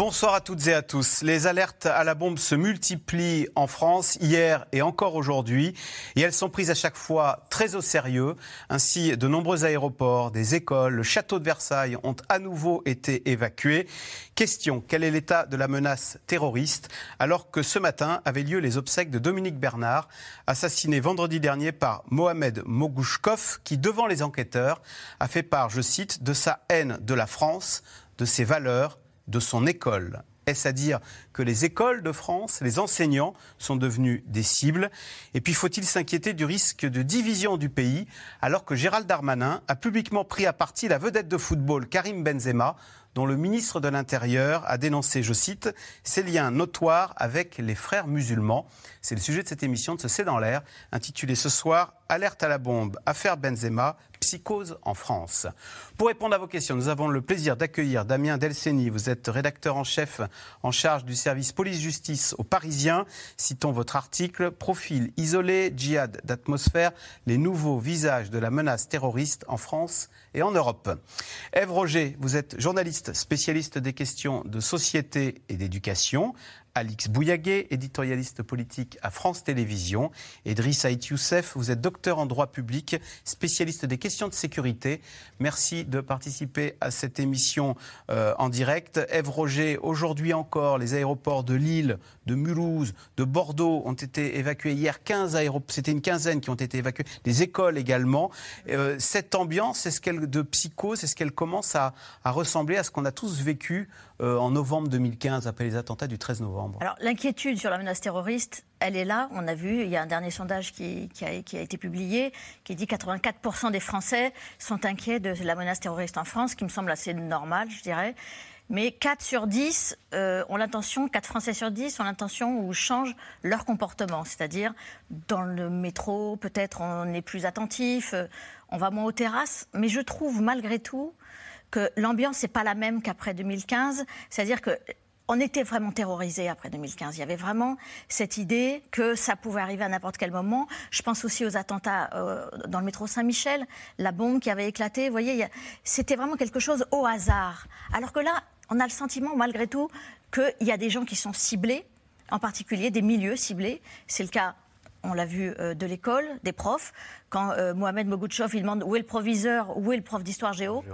Bonsoir à toutes et à tous. Les alertes à la bombe se multiplient en France hier et encore aujourd'hui et elles sont prises à chaque fois très au sérieux. Ainsi, de nombreux aéroports, des écoles, le château de Versailles ont à nouveau été évacués. Question, quel est l'état de la menace terroriste alors que ce matin avaient lieu les obsèques de Dominique Bernard, assassiné vendredi dernier par Mohamed Mogouchkov qui, devant les enquêteurs, a fait part, je cite, de sa haine de la France, de ses valeurs de son école. Est-ce à dire que les écoles de France, les enseignants sont devenus des cibles? Et puis faut-il s'inquiéter du risque de division du pays alors que Gérald Darmanin a publiquement pris à partie la vedette de football Karim Benzema dont le ministre de l'Intérieur a dénoncé, je cite, ses liens notoires avec les frères musulmans. C'est le sujet de cette émission de ce C'est dans l'air, intitulée ce soir Alerte à la bombe, affaire Benzema, psychose en France. Pour répondre à vos questions, nous avons le plaisir d'accueillir Damien Delceni. Vous êtes rédacteur en chef en charge du service police-justice au Parisien. Citons votre article Profil isolé, djihad d'atmosphère, les nouveaux visages de la menace terroriste en France et en Europe. Ève Roger, vous êtes journaliste spécialiste des questions de société et d'éducation. Alix Bouillaguet, éditorialiste politique à France Télévisions. Et Driss Haït Youssef, vous êtes docteur en droit public, spécialiste des questions de sécurité. Merci de participer à cette émission euh, en direct. Ève Roger, aujourd'hui encore, les aéroports de Lille, de Mulhouse, de Bordeaux ont été évacués hier. 15 aéroports, c'était une quinzaine qui ont été évacués. Les écoles également. Euh, cette ambiance, est-ce qu'elle de psychose, est-ce qu'elle commence à, à ressembler à ce qu'on a tous vécu euh, en novembre 2015 après les attentats du 13 novembre? Alors l'inquiétude sur la menace terroriste, elle est là. On a vu, il y a un dernier sondage qui, a, été publié qui dit que 84% des Français sont inquiets de la menace terroriste en France, qui me semble assez normal, je dirais. Mais 4 sur 10 euh, ont l'intention, 4 Français sur 10 ont l'intention ou changent leur comportement. C'est-à-dire, dans le métro, peut-être on est plus attentif, euh, on va moins aux terrasses. Mais je trouve malgré tout que l'ambiance n'est pas la même qu'après 2015. C'est-à-dire que on était vraiment terrorisés après 2015. Il y avait vraiment cette idée que ça pouvait arriver à n'importe quel moment. Je pense aussi aux attentats euh, dans le métro Saint-Michel, la bombe qui avait éclaté. Voyez, c'était vraiment quelque chose au hasard. Alors que là, on a le sentiment, malgré tout, qu'il y a des gens qui sont ciblés, en particulier des milieux ciblés. C'est le cas on l'a vu euh, de l'école, des profs. Quand euh, Mohamed Mogouchov il demande où est le proviseur, où est le prof d'histoire géo,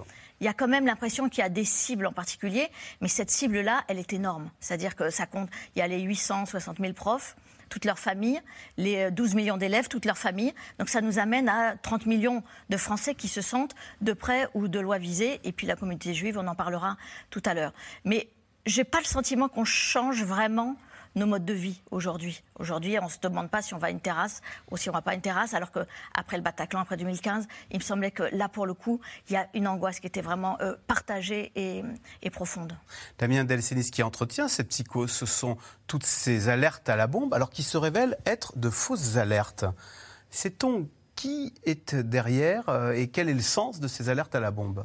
il y a quand même l'impression qu'il y a des cibles en particulier, mais cette cible-là, elle est énorme. C'est-à-dire que ça compte, il y a les 860 000 profs, toutes leurs familles, les 12 euh, millions d'élèves, toutes leurs familles. Donc ça nous amène à 30 millions de Français qui se sentent de près ou de loin visés. Et puis la communauté juive, on en parlera tout à l'heure. Mais j'ai pas le sentiment qu'on change vraiment nos modes de vie aujourd'hui. Aujourd'hui, on ne se demande pas si on va à une terrasse ou si on ne va pas à une terrasse, alors qu'après le Bataclan, après 2015, il me semblait que là, pour le coup, il y a une angoisse qui était vraiment euh, partagée et, profonde. Damien Delcenis qui entretient cette psychose, ce sont toutes ces alertes à la bombe, alors qui se révèlent être de fausses alertes. Sait-on qui est derrière euh, et quel est le sens de ces alertes à la bombe?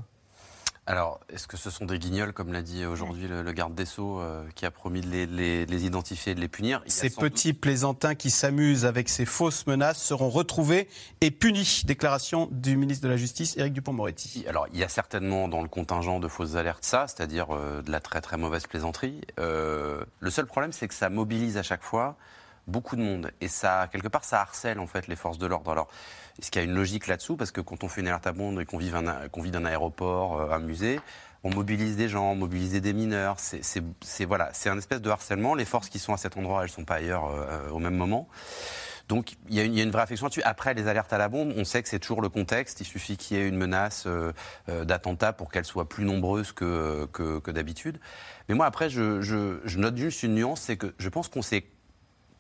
Alors, est-ce que ce sont des guignols, comme l'a dit aujourd'hui le, garde des Sceaux, euh, qui a promis de les, identifier et de les punir? Ces petits plaisantins qui s'amusent avec ces fausses menaces seront retrouvés et punis. Déclaration du ministre de la Justice, Éric Dupont-Moretti. Alors, il y a certainement dans le contingent de fausses alertes ça, c'est-à-dire euh, de la très très mauvaise plaisanterie. Euh, le seul problème, c'est que ça mobilise à chaque fois beaucoup de monde. Et ça, quelque part, ça harcèle en fait les forces de l'ordre. Alors, est-ce qu'il y a une logique là-dessous? Parce que quand on fait une alerte à bombe et qu'on vit, un, aéroport, euh, un musée, on mobilise des gens, on mobilise des mineurs. C'est voilà, un espèce de harcèlement. Les forces qui sont à cet endroit, elles sont pas ailleurs euh, au même moment. Donc il y, a une, vraie réflexion là-dessus. Après les alertes à la bombe, on sait que c'est toujours le contexte. Il suffit qu'il y ait une menace euh, d'attentat pour qu'elle soit plus nombreuse que, que, d'habitude. Mais moi après, je, je note juste une nuance, c'est que je pense qu'on s'est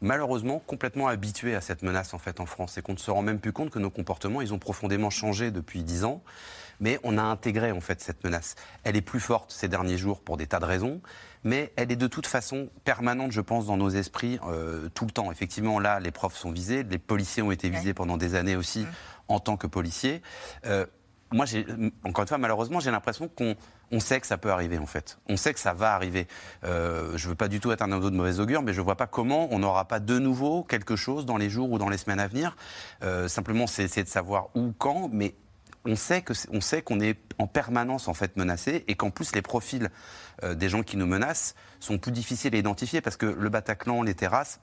malheureusement complètement habitué à cette menace en fait en France et qu'on ne se rend même plus compte que nos comportements ils ont profondément changé depuis dix ans. Mais on a intégré en fait cette menace. Elle est plus forte ces derniers jours pour des tas de raisons, mais elle est de toute façon permanente, je pense, dans nos esprits euh, tout le temps. Effectivement, là, les profs sont visés, les policiers ont été visés pendant des années aussi en tant que policiers. Euh, moi, encore une fois, malheureusement, j'ai l'impression qu'on on sait que ça peut arriver, en fait. On sait que ça va arriver. Euh, je ne veux pas du tout être un ado de mauvais augure, mais je ne vois pas comment on n'aura pas de nouveau quelque chose dans les jours ou dans les semaines à venir. Euh, simplement, c'est de savoir où, quand, mais on sait que on sait qu'on est en permanence en fait menacé et qu'en plus les profils euh, des gens qui nous menacent sont plus difficiles à identifier parce que le Bataclan, les terrasses,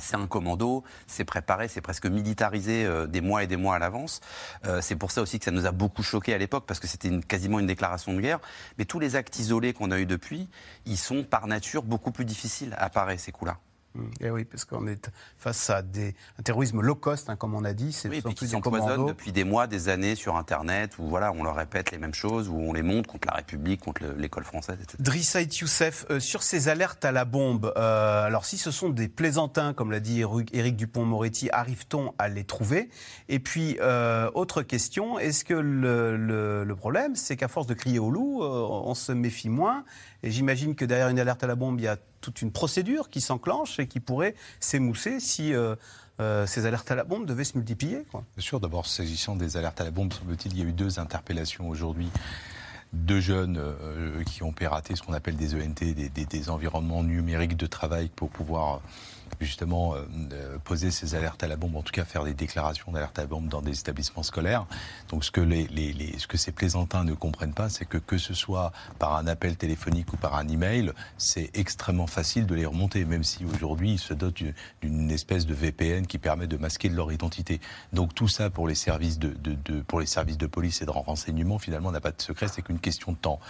c'est un commando, c'est préparé, c'est presque militarisé euh, des mois et des mois à l'avance. Euh, c'est pour ça aussi que ça nous a beaucoup choqué à l'époque, parce que c'était quasiment une déclaration de guerre. Mais tous les actes isolés qu'on a eus depuis, ils sont par nature beaucoup plus difficiles à parer, ces coups-là. Et eh oui, parce qu'on est face à des, un terrorisme low cost, hein, comme on a dit. C'est oui, qui s'empoisonnent depuis des mois, des années sur Internet, où voilà, on leur répète les mêmes choses, où on les montre contre la République, contre l'école française, etc. Youssef, euh, sur ces alertes à la bombe, euh, alors si ce sont des plaisantins, comme l'a dit Éric Dupont-Moretti, arrive-t-on à les trouver? Et puis, euh, autre question, est-ce que le, le, le problème, c'est qu'à force de crier au loup, on se méfie moins? Et j'imagine que derrière une alerte à la bombe, il y a toute une procédure qui s'enclenche et qui pourrait s'émousser si euh, euh, ces alertes à la bombe devaient se multiplier. Bien sûr, d'abord, s'agissant des alertes à la bombe, semble-t-il, il y a eu deux interpellations aujourd'hui deux jeunes euh, qui ont piraté ce qu'on appelle des ENT, des, des, environnements numériques de travail pour pouvoir justement euh, euh, poser ces alertes à la bombe, en tout cas faire des déclarations d'alerte à la bombe dans des établissements scolaires. Donc ce que, les, les, ce que ces plaisantins ne comprennent pas, c'est que que ce soit par un appel téléphonique ou par un email, c'est extrêmement facile de les remonter, même si aujourd'hui ils se dotent d'une espèce de VPN qui permet de masquer leur identité. Donc tout ça pour les services de, de, de pour les services de police et de renseignement, finalement, n'a pas de secret, c'est qu'une question de temps.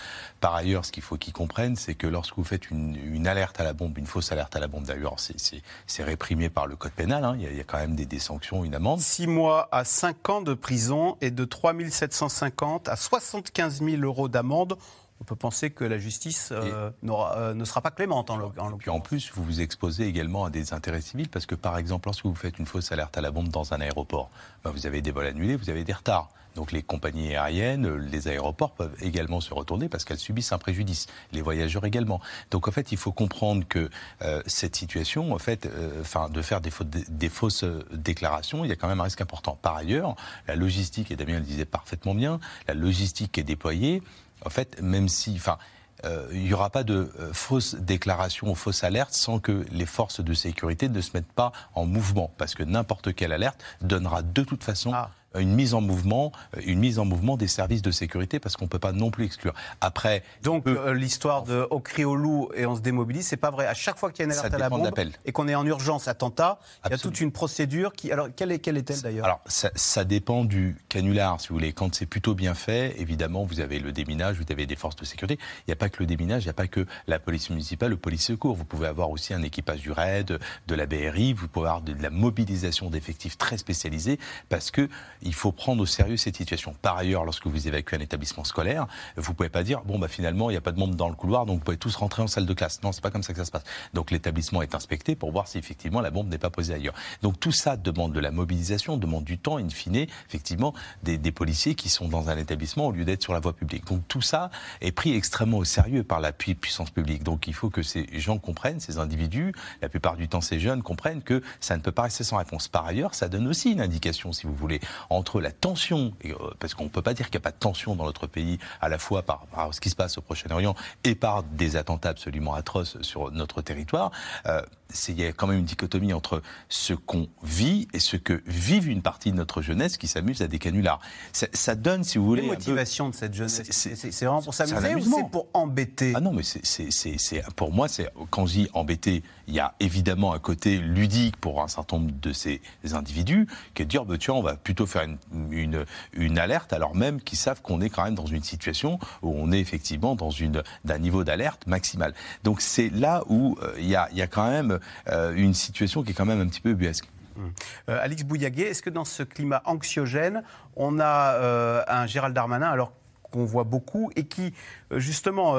Par ailleurs, ce qu'il faut qu'ils comprennent, c'est que lorsque vous faites une, une alerte à la bombe, une fausse alerte à la bombe d'ailleurs, c'est c'est réprimé par le code pénal. Hein. Il, y a, quand même des, sanctions, une amende. 6 mois à 5 ans de prison et de 3 750 à 75 000 euros d'amende on peut penser que la justice euh, euh, ne sera pas clémente en l'occurrence. Puis en plus, vous vous exposez également à des intérêts civils parce que, par exemple, lorsque vous faites une fausse alerte à la bombe dans un aéroport, ben, vous avez des vols annulés, vous avez des retards. Donc les compagnies aériennes, les aéroports peuvent également se retourner parce qu'elles subissent un préjudice. Les voyageurs également. Donc en fait, il faut comprendre que euh, cette situation, en fait, enfin, de faire des, des, fausses déclarations, il y a quand même un risque important. Par ailleurs, la logistique, et Damien le disait parfaitement bien, la logistique qui est déployée, en fait, même si, enfin, euh, il n'y aura pas de fausses déclarations ou fausses alertes sans que les forces de sécurité ne se mettent pas en mouvement. Parce que n'importe quelle alerte donnera de toute façon ah une mise en mouvement, une mise en mouvement des services de sécurité parce qu'on ne peut pas non plus exclure. Après, donc euh, l'histoire de au cri au loup et on se démobilise, c'est pas vrai. À chaque fois qu'il y a une alerte à la bombe et qu'on est en urgence attentat, il y a toute une procédure qui. Alors quelle est quelle est-elle d'ailleurs? Alors ça, ça, dépend du canular, si vous voulez. Quand c'est plutôt bien fait, évidemment, vous avez le déminage, vous avez des forces de sécurité. Il n'y a pas que le déminage, il n'y a pas que la police municipale, le police secours. Vous pouvez avoir aussi un équipage du RAID, de la BRI. Vous pouvez avoir de la mobilisation d'effectifs très spécialisés parce que il faut prendre au sérieux cette situation. Par ailleurs, lorsque vous évacuez un établissement scolaire, vous pouvez pas dire bon bah finalement il n'y a pas de monde dans le couloir donc vous pouvez tous rentrer en salle de classe. Non, c'est pas comme ça que ça se passe. Donc l'établissement est inspecté pour voir si effectivement la bombe n'est pas posée ailleurs. Donc tout ça demande de la mobilisation, demande du temps, in fine, effectivement des, des policiers qui sont dans un établissement au lieu d'être sur la voie publique. Donc tout ça est pris extrêmement au sérieux par la puissance publique. Donc il faut que ces gens comprennent, ces individus, la plupart du temps ces jeunes comprennent que ça ne peut pas rester sans réponse. Par ailleurs, ça donne aussi une indication, si vous voulez, entre la tension, euh, parce qu'on ne peut pas dire qu'il n'y a pas de tension dans notre pays, à la fois par, ce qui se passe au Proche-Orient et par des attentats absolument atroces sur notre territoire, euh, il y a quand même une dichotomie entre ce qu'on vit et ce que vivent une partie de notre jeunesse qui s'amuse à des canulars. Ça, donne, si vous voulez. Les motivations de cette jeunesse, c'est vraiment pour s'amuser ou c'est pour embêter? Ah non, mais c'est pour moi, c'est quand je dis embêter, il y a évidemment un côté ludique pour un certain nombre de ces individus qui est de dire, bah, tu vois, on va plutôt faire une, une, une alerte alors même qu'ils savent qu'on est quand même dans une situation où on est effectivement dans une d'un niveau d'alerte maximal. Donc c'est là où euh, il y, a, y a quand même une situation qui est quand même un petit peu buesque. Hum. Euh, Alix Bouillaguet, est-ce que dans ce climat anxiogène, on a euh, un Gérald Darmanin alors qu'on voit beaucoup et qui justement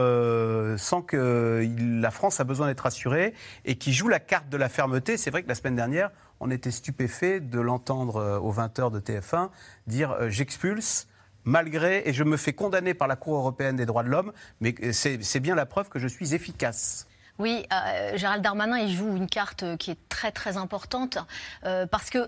sent que la France a besoin d'être rassurée et qui joue la carte de la fermeté? C'est vrai que la semaine dernière, on était stupéfait de l'entendre aux 20h de TF1 dire j'expulse malgré et je me fais condamner par la Cour européenne des droits de l'homme, mais c'est bien la preuve que je suis efficace. Oui, euh, Gérald Darmanin, il joue une carte qui est très très importante euh, parce que euh,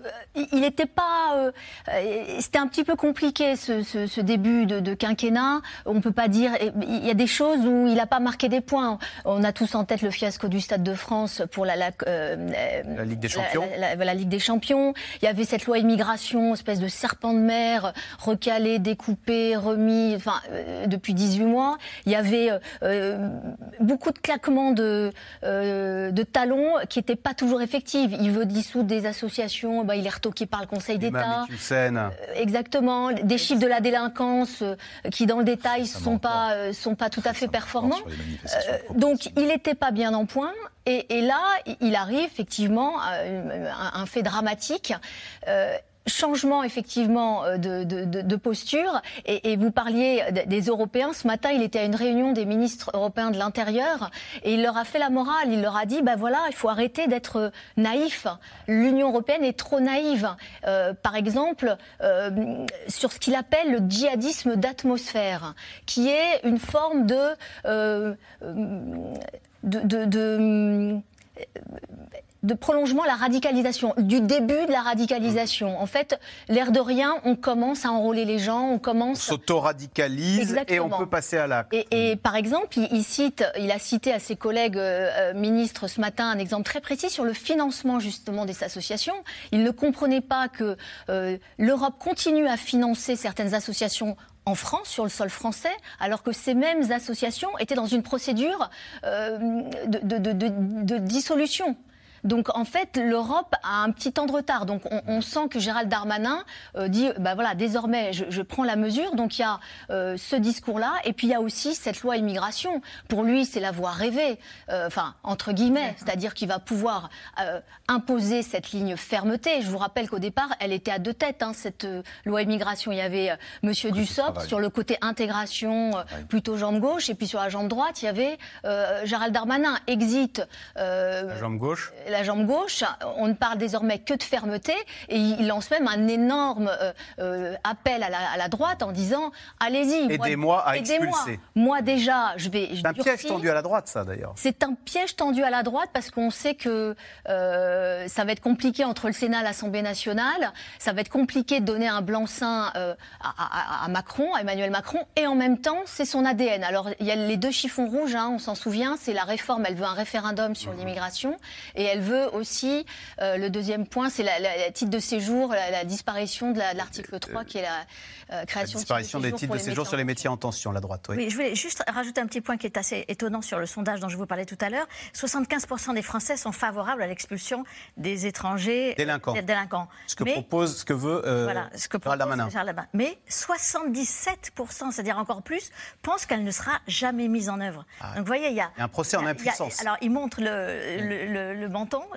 il n'était pas, euh, euh, c'était un petit peu compliqué ce, ce- ce début de, de quinquennat. On peut pas dire, il y a des choses où il n'a pas marqué des points. On a tous en tête le fiasco du Stade de France pour la, la, euh, La Ligue des Champions. la, Ligue des Champions. Il y avait cette loi immigration, espèce de serpent de mer, recalé, découpé, remis, enfin, euh, depuis 18 mois. Il y avait euh, euh, beaucoup de claquements de, euh, de talons qui n'étaient pas toujours effectifs. Il veut dissoudre des associations, bah, il est retoqué par le Conseil d'État. Euh, Exactement, des chiffres de la délinquance euh, qui, dans le détail, Ça sont pas euh, sont pas tout à fait performants. Euh, donc il n'était pas bien en point. Et, et là, il arrive effectivement à un, un fait dramatique. Euh, Changement effectivement euh, de, posture et, vous parliez des Européens. Ce matin, il était à une réunion des ministres européens de l'intérieur et il leur a fait la morale. Il leur a dit, ben voilà, il faut arrêter d'être naïf. L'Union européenne est trop naïve. Euh, par exemple, euh, sur ce qu'il appelle le djihadisme d'atmosphère, qui est une forme de, de, prolongement à la radicalisation, du début de la radicalisation. En fait, l'air de rien, on commence à enrôler les gens, on On commence s'auto-radicalise et on peut passer à l'acte. et, et par exemple, il, il cite, il a cité à ses collègues euh, euh, ministres ce matin un exemple très précis sur le financement justement des associations. Il ne comprenait pas que euh, l'Europe continue à financer certaines associations en France, sur le sol français, alors que ces mêmes associations étaient dans une procédure euh, de- de- de- de dissolution. Donc en fait, l'Europe a un petit temps de retard. Donc on, on sent que Gérald Darmanin euh, dit, bah voilà, désormais je, je prends la mesure. Donc il y a euh, ce discours-là, et puis il y a aussi cette loi immigration. Pour lui, c'est la voie rêvée, euh, enfin entre guillemets, c'est-à-dire qu'il va pouvoir imposer cette ligne fermeté. Je vous rappelle qu'au départ, elle était à deux têtes. Hein, cette loi immigration, il y avait Monsieur Dussopt sur le côté intégration, euh, plutôt jambe gauche, et puis sur la jambe droite, il y avait Gérald Darmanin. Exit. La jambe gauche. La jambe gauche, on ne parle désormais que de fermeté, et il lance même un énorme euh, euh, appel à la, à la droite en disant allez-y, moi- Aidez-moi à aidez-moi. expulser. Moi déjà, je vais. C'est un piège tendu à la droite, ça d'ailleurs. C'est un piège tendu à la droite parce qu'on sait que euh, ça va être compliqué entre le Sénat et l'Assemblée nationale. Ça va être compliqué de donner un blanc-seing à, à- à Macron, à Emmanuel Macron, et en même temps, c'est son ADN. Alors, il y a les deux chiffons rouges, hein, on s'en souvient, c'est la réforme. Elle veut un référendum sur l'immigration et elle veut aussi, euh, le deuxième point, c'est la, la- la titre de séjour, la, la disparition de la- de l'article 3 qui est la euh, La création disparition de des titres de séjour sur les métiers en tension, la droite. Oui. Oui, je voulais juste rajouter un petit point qui est assez étonnant sur le sondage dont je vous parlais tout à l'heure. 75% des Français sont favorables à l'expulsion des étrangers Délinquants. des délinquants. Ce que Mais- propose, ce que veut euh, voilà, ce que propose. Gérald. Mais 77%, c'est-à-dire encore plus, pensent qu'elle ne sera jamais mise en œuvre. Donc vous voyez, il y a, Il y a un procès en a- impuissance. alors il montre le, le, le- le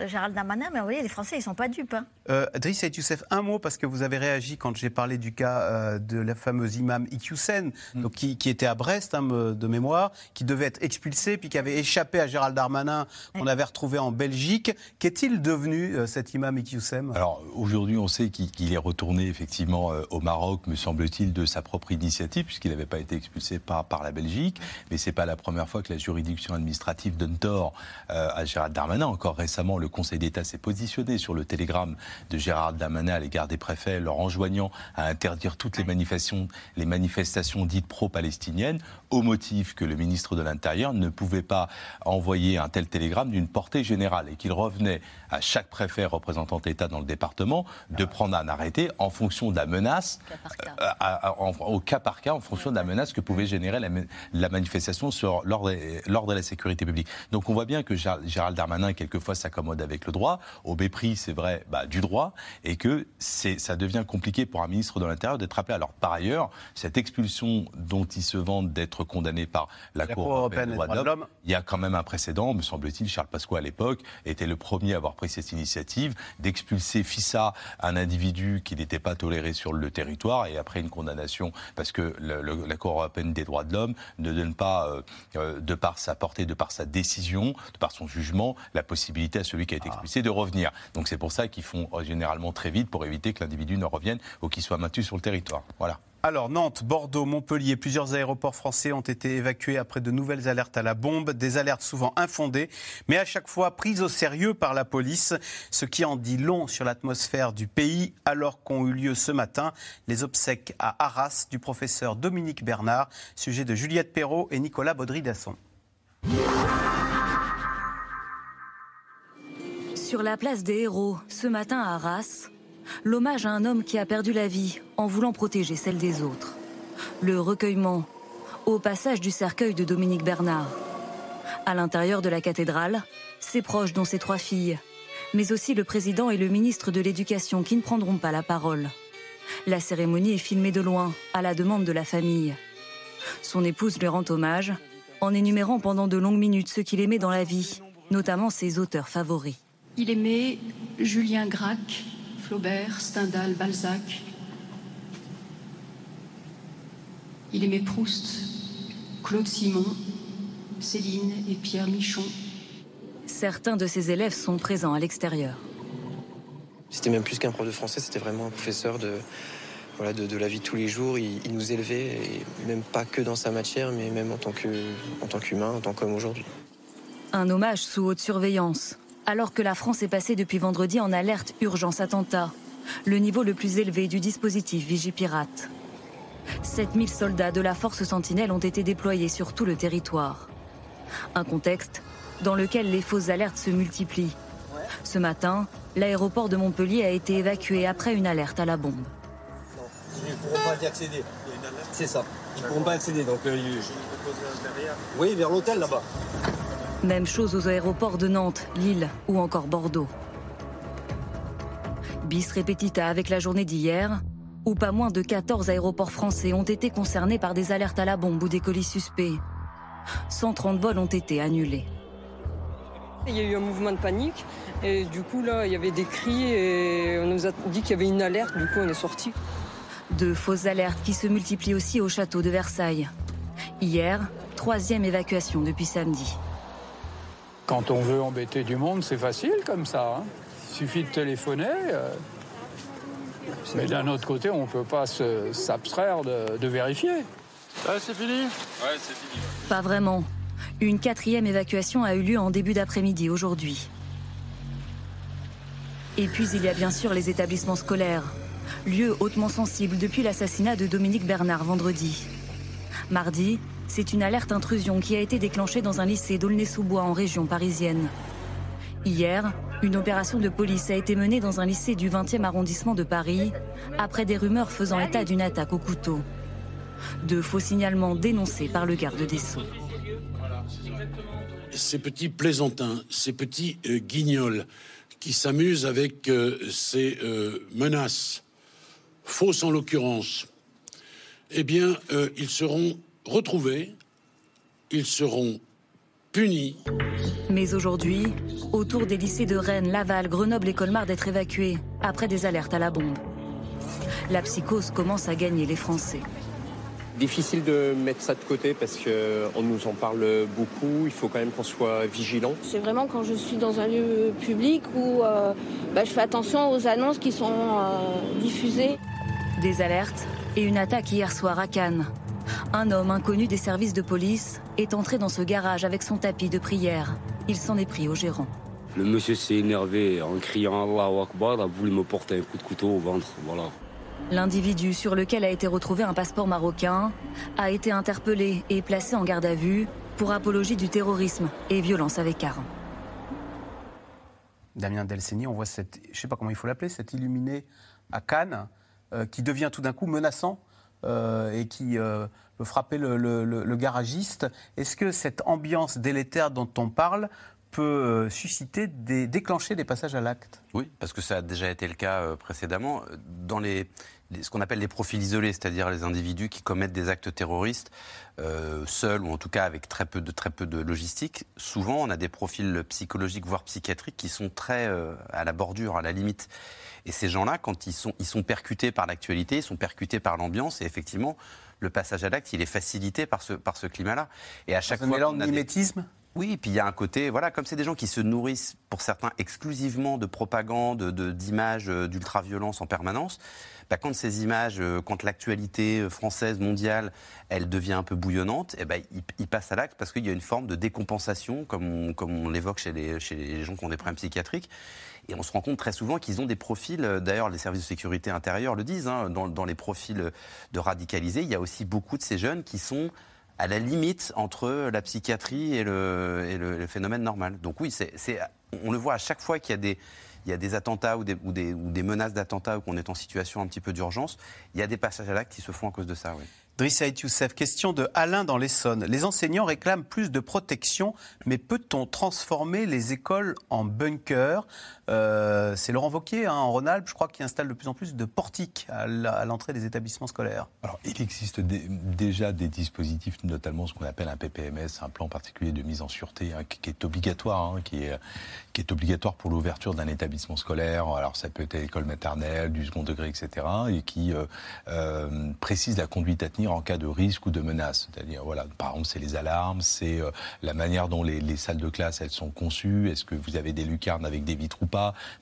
Gérald Darmanin, mais vous voyez, les Français, ils sont pas dupes. hein. Euh, Driss et Youssef, un mot parce que vous avez réagi quand j'ai parlé du cas euh, de la fameuse imam Iqiyoussen, donc qui, qui était à Brest hein, de mémoire, qui devait être expulsé puis qui avait échappé à Gérald Darmanin qu'on avait retrouvé en Belgique. Qu'est-il devenu euh, cet imam Iqiyoussen? Alors aujourd'hui, on sait qu'il est retourné effectivement euh, au Maroc, me semble-t-il, de sa propre initiative, puisqu'il n'avait pas été expulsé par, par la Belgique. Mais c'est pas la première fois que la juridiction administrative donne tort euh, à Gérald Darmanin. Encore récemment, le Conseil d'État s'est positionné sur le télégramme de Gérald Darmanin à l'égard des préfets, leur enjoignant à interdire toutes les manifestations, les manifestations dites pro-palestiniennes, au motif que le ministre de l'Intérieur ne pouvait pas envoyer un tel télégramme d'une portée générale et qu'il revenait à chaque préfet représentant l'État dans le département de prendre un arrêté en fonction de la menace, Cas par cas. euh, à- à- en- au cas par cas, en fonction de la menace que pouvait générer la, ma- la manifestation sur l'ordre de la sécurité publique. Donc on voit bien que Gérald Darmanin, quelquefois, s'accommode avec le droit, au mépris, c'est vrai, bah, du droit, et que ça devient compliqué pour un ministre de l'Intérieur d'être appelé. Alors par ailleurs, cette expulsion dont il se vante d'être condamné par la, La Cour Cour européenne des droits de l'homme, il y a quand même un précédent, me semble-t-il, Charles Pasqua à l'époque était le premier à avoir pris cette initiative d'expulser FISA, un individu qui n'était pas toléré sur le territoire, et après une condamnation, parce que le- le- la Cour européenne des droits de l'homme ne donne pas, euh, euh, de par sa portée, de par sa décision, de par son jugement, la possibilité à celui qui a été expulsé de revenir. Donc c'est pour ça qu'ils font euh, généralement très vite pour éviter que l'individu ne revienne ou qu'il soit maintenu sur le territoire. Voilà. Alors Nantes, Bordeaux, Montpellier, plusieurs aéroports français ont été évacués après de nouvelles alertes à la bombe, des alertes souvent infondées, mais à chaque fois prises au sérieux par la police, ce qui en dit long sur l'atmosphère du pays, alors qu'ont eu lieu ce matin les obsèques à Arras du professeur Dominique Bernard, sujet de Juliette Perrault et Nicolas Baudry-Dasson. Sur la place des héros, ce matin à Arras, l'hommage à un homme qui a perdu la vie en voulant protéger celle des autres. Le recueillement au passage du cercueil de Dominique Bernard. À l'intérieur de la cathédrale, ses proches dont ses trois filles, mais aussi le président et le ministre de l'Éducation qui ne prendront pas la parole. La cérémonie est filmée de loin, à la demande de la famille. Son épouse lui rend hommage en énumérant pendant de longues minutes ce qu'il aimait dans la vie, notamment ses auteurs favoris. Il aimait Julien Gracq, Flaubert, Stendhal, Balzac. Il aimait Proust, Claude Simon, Céline et Pierre Michon. Certains de ses élèves sont présents à l'extérieur. C'était même plus qu'un prof de français, c'était vraiment un professeur de, voilà, de, la vie de tous les jours. Il, nous élevait, et même pas que dans sa matière, mais même en tant qu'humain, en tant qu'homme aujourd'hui. Un hommage sous haute surveillance, alors que la France est passée depuis vendredi en alerte urgence attentat, le niveau le plus élevé du dispositif Vigipirate. 7000 soldats de la force Sentinelle ont été déployés sur tout le territoire. Un contexte dans lequel les fausses alertes se multiplient. Ce matin, l'aéroport de Montpellier a été évacué après une alerte à la bombe. Ils ne pourront pas y accéder. C'est ça. Ils ne pourront pas accéder. Donc, euh, Oui, vers l'hôtel là-bas. Même chose aux aéroports de Nantes, Lille ou encore Bordeaux. Bis repetita avec la journée d'hier, où pas moins de 14 aéroports français ont été concernés par des alertes à la bombe ou des colis suspects. 130 vols ont été annulés. Il y a eu un mouvement de panique et du coup là il y avait des cris et on nous a dit qu'il y avait une alerte, du coup on est sorti. De fausses alertes qui se multiplient aussi au château de Versailles. Hier, troisième évacuation depuis samedi. Quand on veut embêter du monde, c'est facile comme ça. Hein. Il suffit de téléphoner. Euh. Mais d'un autre côté, on ne peut pas s'abstraire de, vérifier. c'est fini? Ouais, c'est fini. Pas vraiment. Une quatrième évacuation a eu lieu en début d'après-midi aujourd'hui. Et puis il y a bien sûr les établissements scolaires, lieu hautement sensible depuis l'assassinat de Dominique Bernard vendredi. Mardi, c'est une alerte intrusion qui a été déclenchée dans un lycée d'Aulnay-sous-Bois en région parisienne. Hier, une opération de police a été menée dans un lycée du 20e arrondissement de Paris, après des rumeurs faisant état d'une attaque au couteau. De faux signalements dénoncés par le garde des Sceaux. Ces petits plaisantins, ces petits euh, guignols qui s'amusent avec euh, ces euh, menaces, fausses en l'occurrence, eh bien, ils seront retrouvés, ils seront punis. Mais aujourd'hui, autour des lycées de Rennes, Laval, Grenoble et Colmar d'être évacués après des alertes à la bombe. La psychose commence à gagner les Français. Difficile de mettre ça de côté parce qu'on nous en parle beaucoup, il faut quand même qu'on soit vigilant. C'est vraiment quand je suis dans un lieu public où euh, bah, je fais attention aux annonces qui sont euh, diffusées. Des alertes et une attaque hier soir à Cannes. Un homme inconnu des services de police est entré dans ce garage avec son tapis de prière. Il s'en est pris au gérant. Le monsieur s'est énervé en criant Allah Akbar, a voulu me porter un coup de couteau au ventre. Voilà. L'individu sur lequel a été retrouvé un passeport marocain a été interpellé et placé en garde à vue pour apologie du terrorisme et violence avec armes. Damien Delceni, on voit cette, je ne sais pas comment il faut l'appeler, cet illuminé à Cannes euh, qui devient tout d'un coup menaçant et qui euh, peut frapper le, garagiste. Est-ce que cette ambiance délétère dont on parle peut euh, susciter, déclencher des passages à l'acte? Oui, parce que ça a déjà été le cas précédemment. Dans les, ce qu'on appelle les profils isolés, c'est-à-dire les individus qui commettent des actes terroristes seuls ou en tout cas avec très peu de, très peu de logistique, souvent on a des profils psychologiques, voire psychiatriques, qui sont très à la bordure, à la limite. Et ces gens-là, quand ils sont, ils sont percutés par l'actualité, ils sont percutés par l'ambiance, et effectivement, le passage à l'acte, il est facilité par ce, par ce climat-là. Et à chaque fois, mélange mimétisme Oui, et puis il y a un côté, voilà, comme c'est des gens qui se nourrissent pour certains exclusivement de propagande, de- d'images euh, d'ultra-violence en permanence, bah, quand ces images, euh, quand l'actualité euh, française, mondiale, elle devient un peu bouillonnante, eh ben, ils, ils passent à l'acte parce qu'il y a une forme de décompensation, comme on, comme on l'évoque chez les, chez les gens qui ont des problèmes psychiatriques. Et on se rend compte très souvent qu'ils ont des profils, d'ailleurs les services de sécurité intérieure le disent, hein, dans les profils de radicalisés, il y a aussi beaucoup de ces jeunes qui sont à la limite entre la psychiatrie et le, phénomène normal. Donc oui, on le voit à chaque fois qu'il y a des, attentats ou des, menaces d'attentats ou qu'on est en situation un petit peu d'urgence, il y a des passages à l'acte qui se font à cause de ça. Oui. Driss Saïd Youssef, question de Alain dans l'Essonne. Les enseignants réclament plus de protection, mais peut-on transformer les écoles en bunkers Euh, C'est Laurent Vauquier, hein, en Rhône-Alpes, je crois, qui installe de plus en plus de portiques à l'entrée des établissements scolaires. Alors, il existe dé- déjà des dispositifs, notamment ce qu'on appelle un PPMS, un plan particulier de mise en sûreté, hein, qui, est obligatoire, hein, qui, est, obligatoire pour l'ouverture d'un établissement scolaire. Alors, ça peut être l'école maternelle, du second degré, etc., et qui euh, euh, précise la conduite à tenir en cas de risque ou de menace. C'est-à-dire, voilà, par exemple, c'est les alarmes, c'est la manière dont les, les salles de classe elles sont conçues. Est-ce que vous avez des lucarnes avec des vitres ou pas,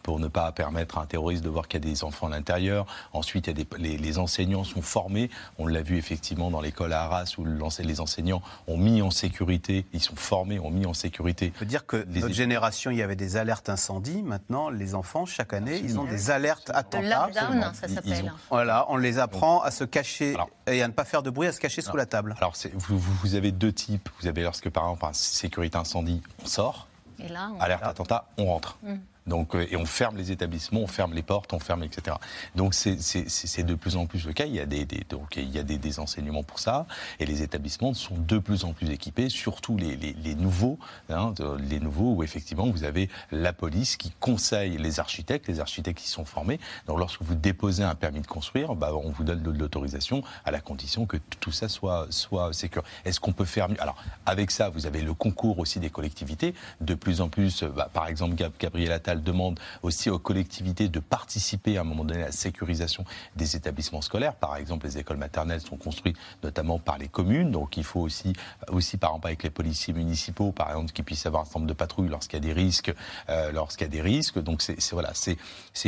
pour ne pas permettre à un terroriste de voir qu'il y a des enfants à l'intérieur. Ensuite, il y a des, les, les enseignants sont formés. On l'a vu effectivement dans l'école à Arras où les enseignants ont mis en sécurité, ils sont formés, ont mis en sécurité. On peut dire que Les notre génération, il y avait des alertes incendies. Maintenant, les enfants, chaque année, ils ont des alertes attentats. lockdown, ça s'appelle. ont- Voilà, on les apprend à se cacher et à ne pas faire de bruit, à se cacher sous la table. Alors, vous, vous- vous avez deux types. Vous avez lorsque, par exemple, un sécurité incendie, on sort. Et là, on- Alerte attentat, on rentre. Mm. Donc, euh, et on ferme les établissements, on ferme les portes, on ferme, etc. Donc c'est- de plus en plus le cas. Il y a, des, des- donc, il y a des, des enseignements pour ça. Et les établissements sont de plus en plus équipés, surtout les, les- les nouveaux, hein, les nouveaux où effectivement vous avez la police qui conseille les architectes, les architectes qui sont formés. Donc lorsque vous déposez un permis de construire, bah, on vous donne de l'autorisation à la condition que tout ça soit, soit sécur. Est-ce qu'on peut faire mieux? Alors avec ça, vous avez le concours aussi des collectivités. De plus en plus, bah, par exemple, Gab- Gabriel Attal demande aussi aux collectivités de participer à un moment donné à la sécurisation des établissements scolaires. Par exemple, les écoles maternelles sont construites notamment par les communes, donc il faut aussi, aussi par exemple avec les policiers municipaux, par exemple, qu'ils puissent avoir un certain nombre de patrouilles lorsqu'il y a des risques, euh, lorsqu'il y a des risques. Donc c'est voilà, c'est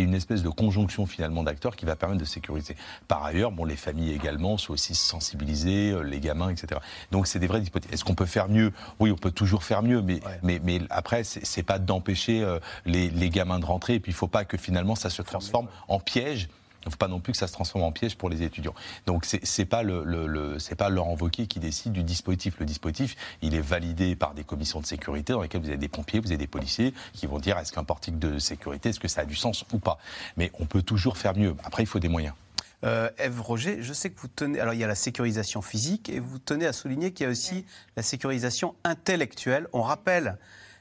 une espèce de conjonction finalement d'acteurs qui va permettre de sécuriser. Par ailleurs, bon, les familles également sont aussi sensibilisées, euh, les gamins, etc. Donc c'est des vrais dispositifs. Est-ce qu'on peut faire mieux? Oui, on peut toujours faire mieux, mais mais, mais après c'est c'est pas d'empêcher euh, les, les gamins de rentrer. Et puis il faut pas que finalement ça se transforme en piège. Il ne faut pas non plus que ça se transforme en piège pour les étudiants. Donc c'est c'est pas le, le- pas Laurent Wauquiez qui décide du dispositif. Le dispositif, il est validé par des commissions de sécurité dans lesquelles vous avez des pompiers, vous avez des policiers qui vont dire est-ce qu'un portique de sécurité, est-ce que ça a du sens ou pas? Mais on peut toujours faire mieux. Après, il faut des moyens. Euh, Ève Roger, je sais que vous tenez. Alors, il y a la sécurisation physique et vous tenez à souligner qu'il y a aussi la sécurisation intellectuelle. On rappelle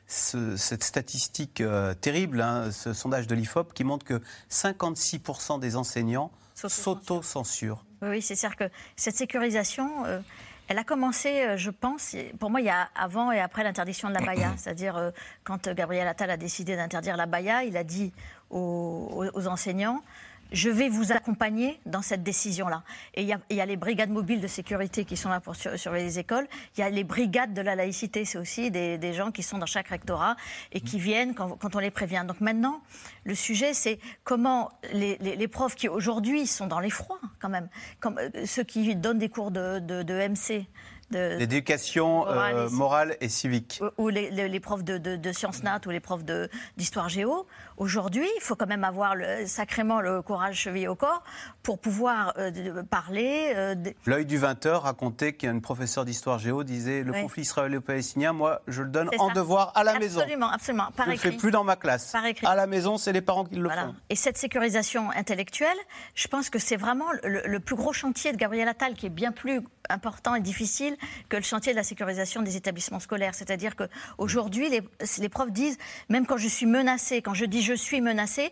ce- cette statistique euh, terrible, hein, ce sondage de l'IFOP qui montre que 56% des enseignants s'auto-censurent. Oui, Oui, c'est-à-dire que cette sécurisation, euh, elle a commencé, euh, je pense, pour moi, il y a avant et après l'interdiction de la baya. C'est-à-dire, euh, quand Gabriel Attal a décidé d'interdire la baya, il a dit aux enseignants je vais vous accompagner dans cette décision-là. Et il y, a, les brigades mobiles de sécurité qui sont là pour sur- surveiller les écoles. Il y a les brigades de la laïcité, c'est aussi des, gens qui sont dans chaque rectorat et qui viennent quand, on les prévient. Donc maintenant, le sujet, c'est comment les, profs qui aujourd'hui sont dans l'effroi, quand même, euh, ceux qui donnent des cours de MC. L'éducation euh, Morale et civique. morale et civique. ou les, les- les profs de, de- de sciences nat ou les profs d'histoire géo, aujourd'hui, il faut quand même avoir le- sacrément le courage chevillé au corps pour pouvoir euh, parler. euh, de- L'œil du 20h racontait qu'un professeur d'histoire géo disait le Oui. conflit israélo-palestinien, moi, je le donne en ça. devoir à la maison. Absolument, absolument. Par je ne le fais plus dans ma classe. Par écrit. À la maison, c'est les parents qui le Voilà. font. Et cette sécurisation intellectuelle, je pense que c'est vraiment le, le plus gros chantier de Gabriel Attal, qui est bien plus important et difficile que le chantier de la sécurisation des établissements scolaires. C'est-à-dire qu'aujourd'hui, les, les profs disent, même quand je suis menacée, quand je dis je suis menacée,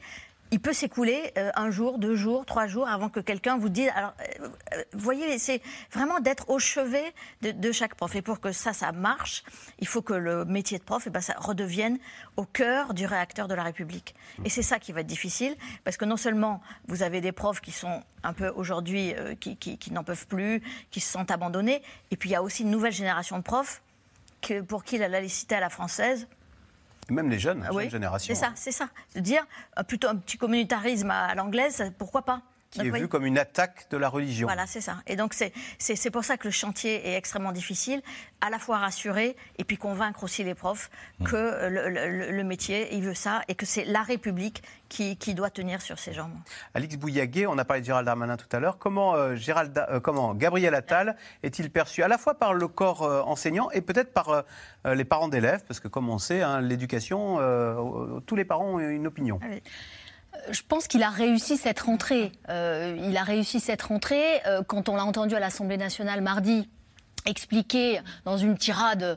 il peut s'écouler euh, un jour, deux jours, trois jours avant que quelqu'un vous dise. Alors, euh, euh, vous voyez, c'est vraiment d'être au chevet de, chaque prof. Et pour que ça, ça marche, il faut que le métier de prof, eh ben, ça redevienne au cœur du réacteur de la République. Et c'est ça qui va être difficile, parce que non seulement vous avez des profs qui sont un peu aujourd'hui, qui, n'en peuvent plus, qui se sentent abandonnés, et puis il y a aussi une nouvelle génération de profs pour qui la laïcité à la française, Même les jeunes, oui, jeunes générations. c'est ça, c'est ça. De dire euh, plutôt un petit communautarisme à, à l'anglaise, pourquoi pas? Qui est Donc, oui. comme une attaque de la religion. Voilà, c'est ça. Et donc, c'est- c'est c'est pour ça que le chantier est extrêmement difficile, à la fois rassurer et puis convaincre aussi les profs que euh, le, le- le métier, il veut ça et que c'est la République qui, qui doit tenir sur ses jambes. Alix Bouillaguet, on a parlé de Gérald Darmanin tout à l'heure. Comment, euh, Gérald, euh, comment Gabriel Attal est-il perçu à la fois par le corps euh, enseignant et peut-être par les parents d'élèves? Parce que comme on sait, hein, l'éducation, tous les parents ont une opinion. Je pense qu'il a réussi cette rentrée. Euh, il a réussi cette rentrée. Euh, quand on l'a entendu à l'Assemblée nationale mardi expliquer dans une tirade euh,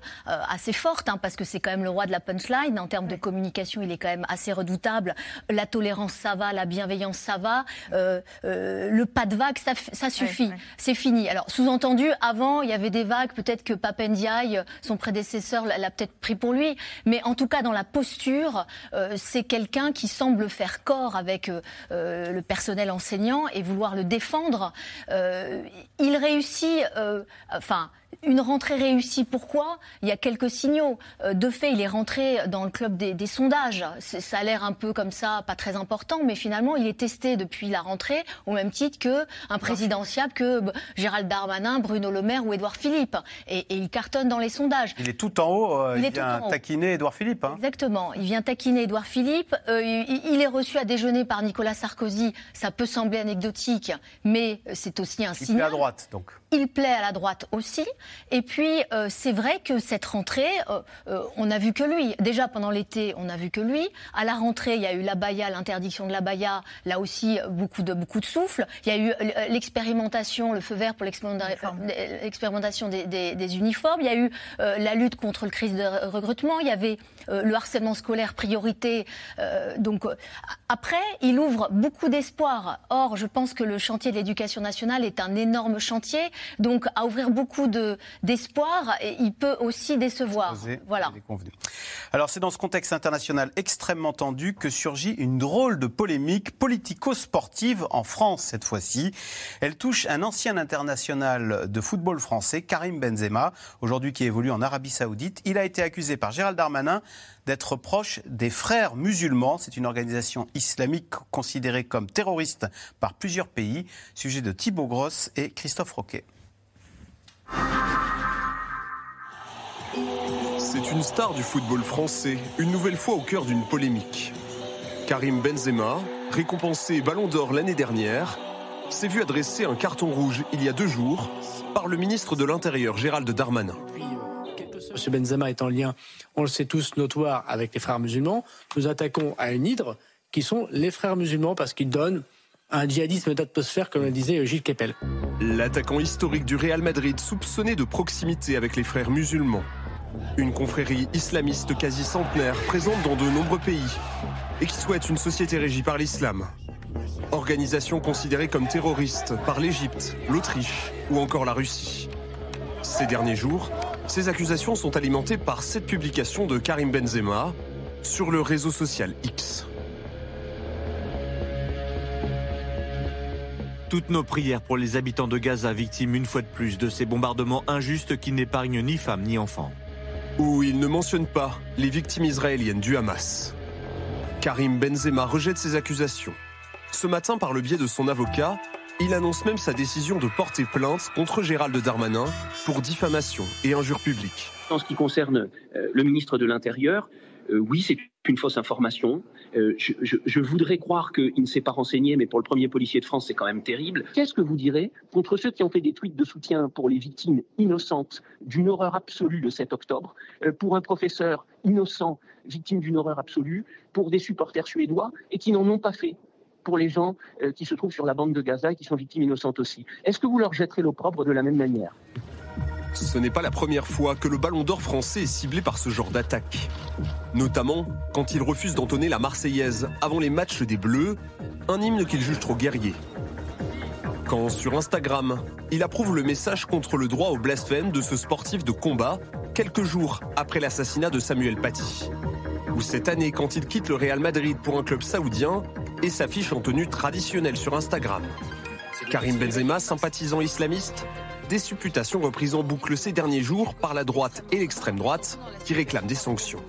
assez forte, hein, parce que c'est quand même le roi de la punchline, en termes de communication, il est quand même assez redoutable. La tolérance, ça va, la bienveillance, ça va. Euh, euh, le pas de vague, ça, ça suffit. C'est fini. Alors, sous-entendu, avant, il y avait des vagues, peut-être que Papendiaï, son prédécesseur, l'a peut-être pris pour lui, mais en tout cas, dans la posture, euh, c'est quelqu'un qui semble faire corps avec euh, euh, le personnel enseignant et vouloir le défendre. Euh, il réussit, euh, enfin, une rentrée réussie. Pourquoi? Il y a quelques signaux. Euh, De fait, il est rentré dans le club des, des sondages. Ça a l'air un peu comme ça, pas très important, mais finalement, il est testé depuis la rentrée au même titre que un présidentiable, que b- Gérald Darmanin, Bruno Le Maire ou Édouard Philippe. Et, et il cartonne dans les sondages. Il est tout en haut, euh, Il il, vient taquiner Édouard Philippe. hein. Exactement. Il vient taquiner Édouard Philippe. Euh, il, il est reçu à déjeuner par Nicolas Sarkozy. Ça peut sembler anecdotique, mais c'est aussi un Il signal. à droite, donc. Il plaît à la droite aussi. Et puis, euh, c'est vrai que cette rentrée, euh, euh, on n'a vu que lui. Déjà, pendant l'été, on n'a vu que lui. À la rentrée, il y a eu l'abaya, l'interdiction de l'abaya. Là aussi, beaucoup de, beaucoup de souffle. Il y a eu l'expérimentation, le feu vert pour l'expérimenta- l'expérimentation des, des- des uniformes. Il y a eu la lutte contre le crise de re- recrutement. Il y avait le harcèlement scolaire priorité. Donc, après, il ouvre beaucoup d'espoir. Or, je pense que le chantier de l'éducation nationale est un énorme chantier. Donc, à ouvrir beaucoup de- d'espoir, et il peut aussi décevoir. Voilà. Alors c'est dans ce contexte international extrêmement tendu que surgit une drôle de polémique politico-sportive en France cette fois-ci. Elle touche un ancien international de football français, Karim Benzema, aujourd'hui qui évolue en Arabie Saoudite. Il a été accusé par Gérald Darmanin d'être proche des frères musulmans. C'est une organisation islamique considérée comme terroriste par plusieurs pays. Sujet de Thibaut Grosse et Christophe Roquet. C'est une star du football français, une nouvelle fois au cœur d'une polémique. Karim Benzema, récompensé Ballon d'Or l'année dernière, s'est vu adresser un carton rouge il y a deux jours par le ministre de l'Intérieur Gérald Darmanin. M. Benzema est en lien, on le sait tous, notoire avec les frères musulmans. Nous attaquons à une hydre qui sont les frères musulmans parce qu'ils donnent un djihadisme d'atmosphère, comme le disait Gilles Kepel. L'attaquant historique du Real Madrid soupçonné de proximité avec les frères musulmans. Une confrérie islamiste quasi centenaire présente dans de nombreux pays et qui souhaite une société régie par l'islam. Organisation considérée comme terroriste par l'Égypte, l'Autriche ou encore la Russie. Ces derniers jours, ces accusations sont alimentées par cette publication de Karim Benzema sur le réseau social X. Toutes nos prières pour les habitants de Gaza, victimes une fois de plus de ces bombardements injustes qui n'épargnent ni femmes ni enfants. Où il ne mentionne pas les victimes israéliennes du Hamas. Karim Benzema rejette ces accusations. Ce matin, par le biais de son avocat, il annonce même sa décision de porter plainte contre Gérald Darmanin pour diffamation et injure publique. En ce qui concerne euh, le ministre de l'Intérieur, euh, oui, c'est une fausse information. Euh, je, voudrais croire qu'il ne s'est pas renseigné, mais pour le premier policier de France, c'est quand même terrible. Qu'est-ce que vous direz contre ceux qui ont fait des tweets de soutien pour les victimes innocentes d'une horreur absolue le 7 octobre, euh, pour un professeur innocent, victime d'une horreur absolue, pour des supporters suédois et qui n'en ont pas fait pour les gens euh, qui se trouvent sur la bande de Gaza et qui sont victimes innocentes aussi? Est-ce que vous leur jetterez l'opprobre de la même manière? Ce n'est pas la première fois que le ballon d'or français est ciblé par ce genre d'attaque. Notamment quand il refuse d'entonner la Marseillaise avant les matchs des Bleus, un hymne qu'il juge trop guerrier. Quand sur Instagram, il approuve le message contre le droit au blasphème de ce sportif de combat quelques jours après l'assassinat de Samuel Paty. Ou cette année quand il quitte le Real Madrid pour un club saoudien et s'affiche en tenue traditionnelle sur Instagram. Karim Benzema, sympathisant islamiste Des supputations reprises en boucle ces derniers jours par la droite et l'extrême droite qui réclament des sanctions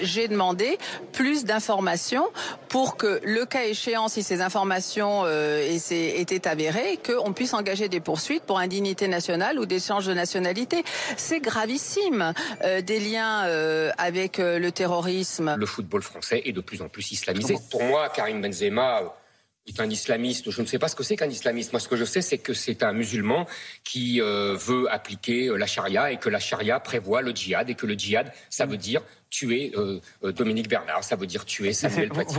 j'ai demandé plus d'informations pour que, le cas échéant, si ces informations euh, étaient avérées, qu'on puisse engager des poursuites pour indignité nationale ou d'échange de nationalité. C'est gravissime, euh, des liens euh, avec euh, le terrorisme. Le football français est de plus en plus islamisé. Pour moi, Karim Benzema un islamiste. Je ne sais pas ce que c'est qu'un islamiste. Moi, ce que je sais, c'est que c'est un musulman qui euh, veut appliquer euh, la charia et que la charia prévoit le djihad et que le djihad, ça veut dire tuer euh, euh, Dominique Bernard, ça veut dire tuer Samuel Paty.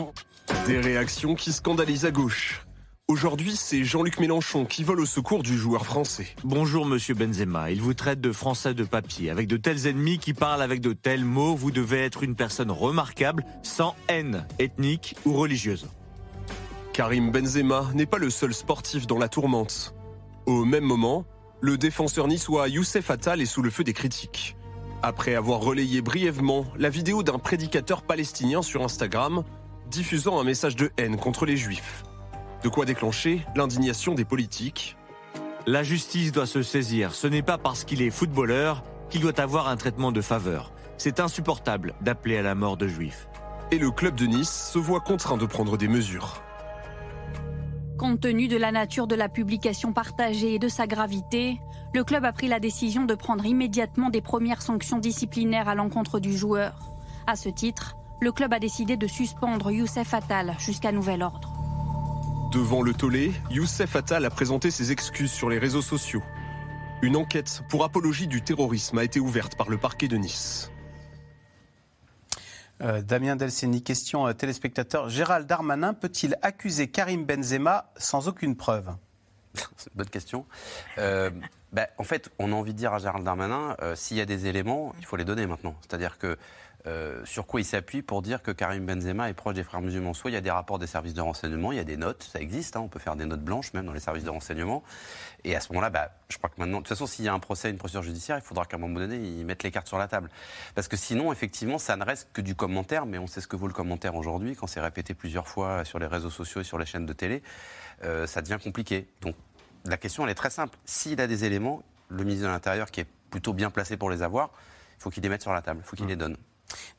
Des réactions qui scandalisent à gauche. Aujourd'hui, c'est Jean-Luc Mélenchon qui vole au secours du joueur français. Bonjour Monsieur Benzema, il vous traite de français de papier. Avec de tels ennemis qui parlent avec de tels mots, vous devez être une personne remarquable, sans haine ethnique ou religieuse. Karim Benzema n'est pas le seul sportif dans la tourmente. Au même moment, le défenseur niçois Youssef Attal est sous le feu des critiques. Après avoir relayé brièvement la vidéo d'un prédicateur palestinien sur Instagram, diffusant un message de haine contre les juifs. De quoi déclencher l'indignation des politiques. La justice doit se saisir. Ce n'est pas parce qu'il est footballeur qu'il doit avoir un traitement de faveur. C'est insupportable d'appeler à la mort de juifs. Et le club de Nice se voit contraint de prendre des mesures. Compte tenu de la nature de la publication partagée et de sa gravité, le club a pris la décision de prendre immédiatement des premières sanctions disciplinaires à l'encontre du joueur. À ce titre, le club a décidé de suspendre Youssef Attal jusqu'à nouvel ordre. Devant le tollé, Youssef Attal a présenté ses excuses sur les réseaux sociaux. Une enquête pour apologie du terrorisme a été ouverte par le parquet de Nice. Euh, Damien Delceni, question euh, téléspectateur. Gérald Darmanin peut-il accuser Karim Benzema sans aucune preuve? C'est une bonne question. Euh, bah, en fait, on a envie de dire à Gérald Darmanin, euh, s'il y a des éléments, il faut les donner maintenant. C'est-à-dire que sur quoi il s'appuie pour dire que Karim Benzema est proche des frères musulmans Soit il y a des rapports des services de renseignement, il y a des notes, ça existe, hein, on peut faire des notes blanches même dans les services de renseignement. Et à ce moment-là, bah, je crois que maintenant, de toute façon, s'il y a un procès, une procédure judiciaire, il faudra qu'à un moment donné, ils mettent les cartes sur la table. Parce que sinon, effectivement, ça ne reste que du commentaire, mais on sait ce que vaut le commentaire aujourd'hui, quand c'est répété plusieurs fois sur les réseaux sociaux et sur les chaînes de télé, euh, ça devient compliqué. Donc la question, elle est très simple. S'il a des éléments, le ministre de l'Intérieur, qui est plutôt bien placé pour les avoir, il faut qu'il les mette sur la table, il faut qu'il les donne.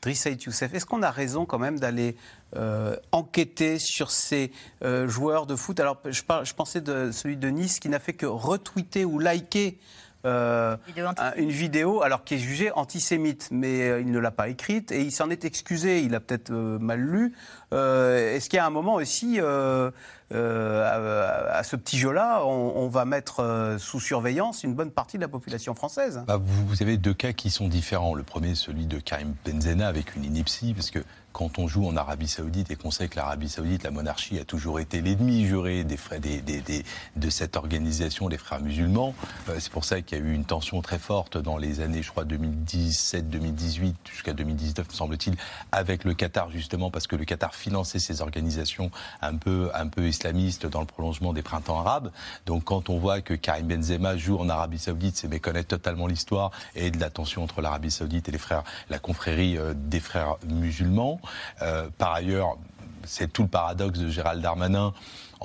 Driss Saïd Youssef, est-ce qu'on a raison quand même d'aller euh, enquêter sur ces euh, joueurs de foot? Alors, je, par- je pensais de celui de Nice qui n'a fait que retweeter ou liker euh, Vidéo une vidéo alors qui est jugée antisémite, mais il ne l'a pas écrite et il s'en est excusé. Il a peut-être mal lu. Euh, Est-ce qu'il y a un moment aussi euh, euh, à, à ce petit jeu-là, on, on va mettre euh, sous surveillance une bonne partie de la population française? Bah, vous, vous avez deux cas qui sont différents. Le premier, celui de Karim Benzema avec une ineptie, parce que quand on joue en Arabie Saoudite et qu'on sait que l'Arabie Saoudite, la monarchie, a toujours été l'ennemi juré des des, des- des- de cette organisation, les frères musulmans. euh, c'est pour ça qu'il y a eu une tension très forte dans les années, je crois, 2017, 2018, jusqu'à 2019, me semble-t-il, avec le Qatar, justement, parce que le Qatar finançait ces organisations un peu, un peu islamistes dans le prolongement des printemps arabes. Donc quand on voit que Karim Benzema joue en Arabie Saoudite, c'est méconnaître totalement l'histoire et de la tension entre l'Arabie Saoudite et les frères, la confrérie euh, des frères musulmans. Euh, par ailleurs, c'est tout le paradoxe de Gérald Darmanin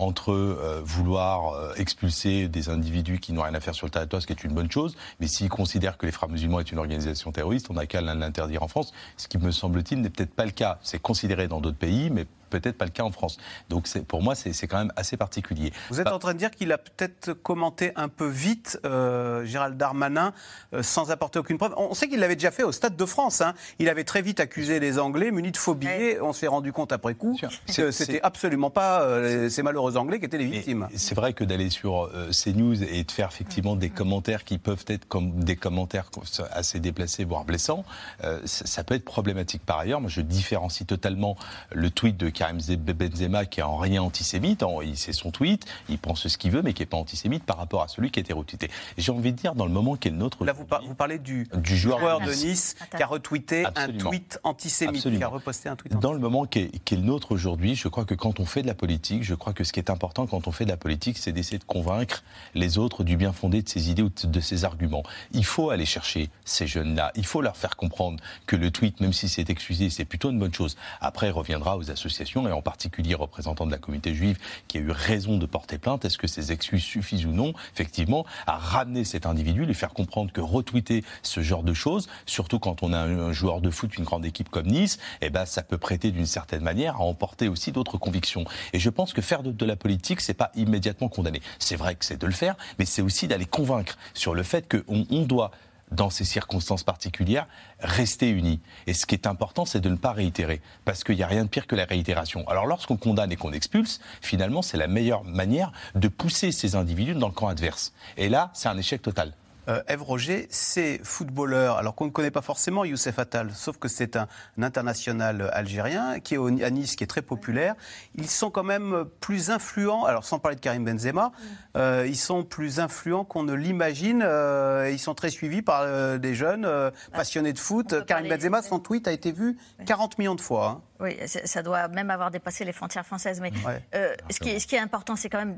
entre euh, vouloir euh, expulser des individus qui n'ont rien à faire sur le territoire, ce qui est une bonne chose, mais s'il considère que les frères musulmans est une organisation terroriste, on n'a qu'à l'interdire en France, ce qui me semble-t-il n'est peut-être pas le cas. C'est considéré dans d'autres pays, mais peut-être pas le cas en France. Donc pour moi, c'est quand même assez particulier. Vous êtes en train de dire qu'il a peut-être commenté un peu vite euh, Gérald Darmanin euh, sans apporter aucune preuve. On sait qu'il l'avait déjà fait au Stade de France. hein. Il avait très vite accusé les Anglais munis de faux billets. On s'est rendu compte après coup que c'était absolument pas euh, ces malheureux Anglais qui étaient les victimes. C'est vrai que d'aller sur euh, CNews et de faire effectivement des commentaires qui peuvent être comme des commentaires assez déplacés, voire blessants, euh, ça, ça peut être problématique. Par ailleurs, moi je différencie totalement le tweet de Karim Benzema qui est en rien antisémite. C'est son tweet, il pense ce qu'il veut, mais qui n'est pas antisémite par rapport à celui qui a été retweeté. Et J'ai envie de dire, dans le moment qui est le nôtre. Là, vous, par- vous parlez du, du joueur, de Nice qui a retweeté Absolument. un tweet antisémite, Absolument. qui a reposté un tweet Dans le moment qui est, qui est le nôtre aujourd'hui, je crois que quand on fait de la politique, je crois que ce qui est important quand on fait de la politique, c'est d'essayer de convaincre les autres du bien fondé de ses idées ou de- de ses arguments. Il faut aller chercher ces jeunes-là. Il faut leur faire comprendre que le tweet, même si c'est excusé, c'est plutôt une bonne chose. Après, il reviendra aux associations et en particulier représentants de la communauté juive, qui a eu raison de porter plainte, est-ce que ces excuses suffisent ou non, effectivement, à ramener cet individu, lui faire comprendre que retweeter ce genre de choses, surtout quand on a un joueur de foot, une grande équipe comme Nice, eh ben, ça peut prêter d'une certaine manière à emporter aussi d'autres convictions. Et je pense que faire de, de la politique, c'est pas immédiatement condamner. C'est vrai que c'est de le faire, mais c'est aussi d'aller convaincre sur le fait qu'on on doit dans ces circonstances particulières, rester unis. Et ce qui est important, c'est de ne pas réitérer, parce qu'il n'y a rien de pire que la réitération. Alors lorsqu'on condamne et qu'on expulse, finalement, c'est la meilleure manière de pousser ces individus dans le camp adverse. Et là, c'est un échec total. Euh, Ève Roger, ces footballeurs, alors qu'on ne connaît pas forcément Youssef Attal, sauf que c'est un, un international algérien qui est au- à Nice, qui est très populaire, ils sont quand même plus influents, alors sans parler de Karim Benzema, euh, ils sont plus influents qu'on ne l'imagine, euh, ils sont très suivis par euh, des jeunes euh, passionnés de foot. Karim Benzema, son tweet a été vu 40 millions de fois. hein. Oui, ça doit même avoir dépassé les frontières françaises. Mais Ouais. euh, ce, qui est, ce qui est important, c'est quand même,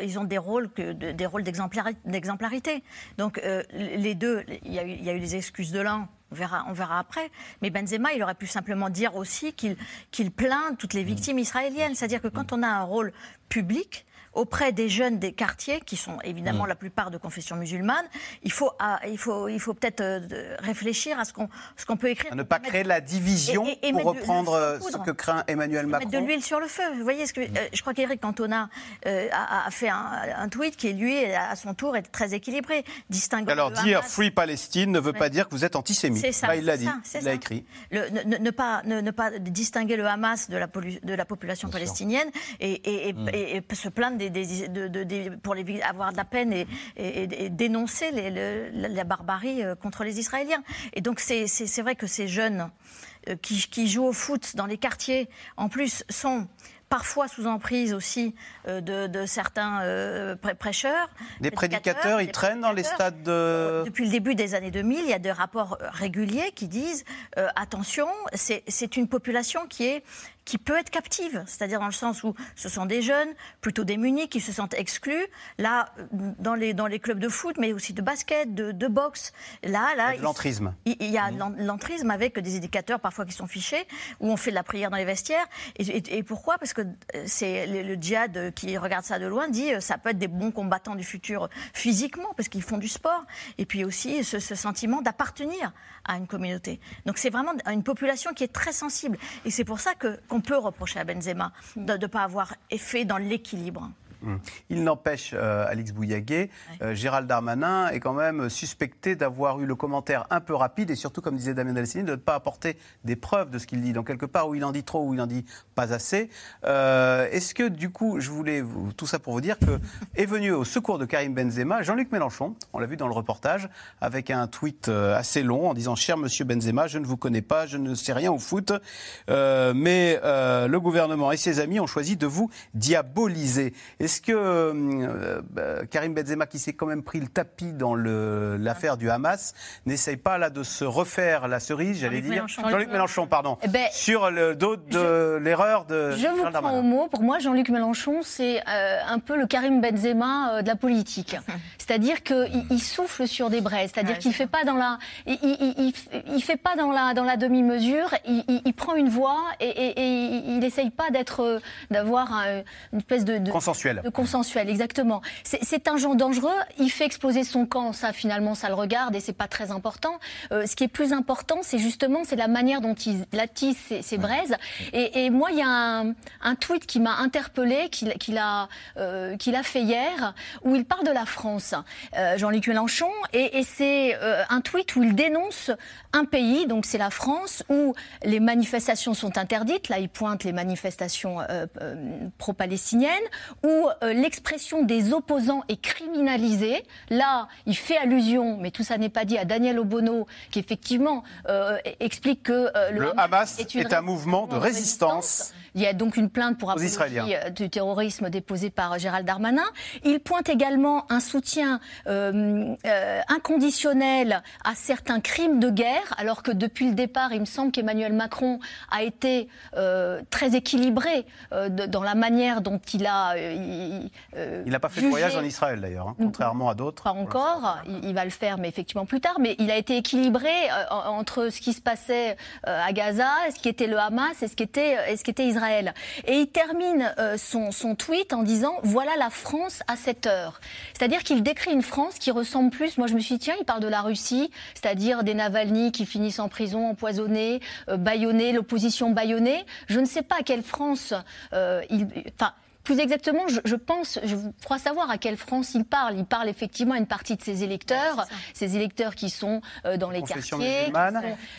ils ont des rôles, que, des rôles d'exemplari- d'exemplarité. Donc euh, les deux, il y, a eu, il y a eu les excuses de l'un. On verra, on verra après. Mais Benzema, il aurait pu simplement dire aussi qu'il qu'il plaint toutes les victimes israéliennes. C'est-à-dire que quand on a un rôle public auprès des jeunes des quartiers, qui sont évidemment Mm. la plupart de confession musulmane, il faut, il faut, il faut peut-être euh, réfléchir à ce qu'on ce qu'on peut écrire. À ne pas créer la division, Et- et- et pour reprendre euh, ce que craint Emmanuel Mettre de Macron. l'huile sur le feu. Vous voyez ce que euh, je crois qu'Éric Cantona euh, a, a fait un, un tweet qui lui à son tour est très équilibré, distinguant Alors dire Hamas- Free Palestine ne veut pas dire que vous êtes antisémite. C'est ça, Là, il l'a dit, ça, il l'a écrit. Le- ne, pas, ne, ne pas distinguer le Hamas de la, de la population palestinienne et, et- et- Mm. et- et se plaindre des, des- de- de- des- pour les, avoir de la peine et, et- et- et dénoncer les- le- la, barbarie euh, contre les Israéliens. Et donc c'est vrai que ces jeunes euh, qui, qui jouent au foot dans les quartiers, en plus, sont parfois sous emprise aussi euh, de, de certains euh, prê- prêcheurs. Des prédicateurs, ils des traînent dans les stades de... Depuis le début des années 2000, il y a des rapports réguliers qui disent euh, attention, c'est une population qui est qui peut être captive, c'est-à-dire dans le sens où ce sont des jeunes plutôt démunis qui se sentent exclus. Là, euh, dans les dans les clubs de foot, mais aussi de basket, de, de boxe, là, là, Il y a l'entrisme. il il y a l'en- l'entrisme avec des éducateurs parfois qui sont fichés, où on fait de la prière dans les vestiaires. Et, et- et pourquoi? Parce que euh, c'est le, le djihad euh, qui regarde ça de loin dit ça peut être des bons combattants du futur physiquement parce qu'ils font du sport. Et puis aussi ce, ce sentiment d'appartenir à une communauté. Donc c'est vraiment une population qui est très sensible. Et c'est pour ça que qu'on peut reprocher à Benzema de ne pas avoir fait dans l'équilibre. Hum. Il n'empêche, euh, Alix Bouillaguet, euh, Gérald Darmanin est quand même suspecté d'avoir eu le commentaire un peu rapide et surtout, comme disait Damien Delcini, de ne pas apporter des preuves de ce qu'il dit. Donc quelque part où il en dit trop, où il en dit pas assez. Euh, Est-ce que du coup, je voulais vous- tout ça pour vous dire que est venu au secours de Karim Benzema Jean-Luc Mélenchon, on l'a vu dans le reportage, avec un tweet euh, assez long en disant cher Monsieur Benzema, je ne vous connais pas, je ne sais rien au foot, euh, mais euh, le gouvernement et ses amis ont choisi de vous diaboliser. Est-ce que euh, bah, Karim Benzema, qui s'est quand même pris le tapis dans l'affaire du Hamas, n'essaye pas là de se refaire la cerise, j'allais Jean-Luc dire? Mélenchon. Jean-Luc Mélenchon, pardon, Eh ben, sur le dos de l'erreur de Je vous prends au mot. Pour moi, Jean-Luc Mélenchon, c'est euh, un peu le Karim Benzema euh, de la politique. C'est-à-dire qu'il il souffle sur des braises. C'est-à-dire qu'il fait pas dans la, il, il, il- il fait pas dans la dans la demi-mesure. Il, il- il prend une voix et, et- et il n'essaye pas d'être, d'avoir un- une espèce de, de Consensuel. De consensuel, exactement. C'est- un genre dangereux. Il fait exploser son camp. Ça, finalement, ça le regarde et c'est pas très important. Euh, ce qui est plus important, c'est justement c'est la manière dont il attise ses, ses braises. Et, et moi, il y a un, un tweet qui m'a interpellé, qu'il qu'il a euh, qu'il a fait hier, où il parle de la France, euh, Jean-Luc Mélenchon, et, et c'est euh, un tweet où il dénonce un pays, donc c'est la France, où les manifestations sont interdites. Là, il pointe les manifestations euh, euh, pro-palestiniennes, où euh, l'expression des opposants est criminalisée. Là, il fait allusion, mais tout ça n'est pas dit, à Daniel Obono, qui effectivement euh, explique que euh, Le Hamas est un mouvement de résistance. Il y a donc une plainte pour apologie euh, du terrorisme déposée par Gérald Darmanin. Il pointe également un soutien euh, euh, inconditionnel à certains crimes de guerre, alors que depuis le départ, il me semble qu'Emmanuel Macron a été euh, très équilibré de- dans la manière dont il a. il n'a pas fait de voyage en Israël d'ailleurs, hein, contrairement à d'autres. pas encore, il, il va le faire, mais effectivement plus tard. Mais il a été équilibré en- entre ce qui se passait à Gaza, ce qui était le Hamas et ce qui était, et ce qui était Israël. Et il termine euh, son, tweet en disant voilà la France à cette heure. C'est-à-dire qu'il décrit une France qui ressemble plus. Moi, je me suis dit tiens, il parle de la Russie, c'est-à-dire des Navalny qui finissent en prison, empoisonnés, euh, l'opposition bâillonnée. Je ne sais pas à quelle France euh, il. Plus exactement, je, je pense, je crois savoir à quelle France il parle. Il parle effectivement à une partie de ses électeurs, ces électeurs qui sont euh, dans les quartiers.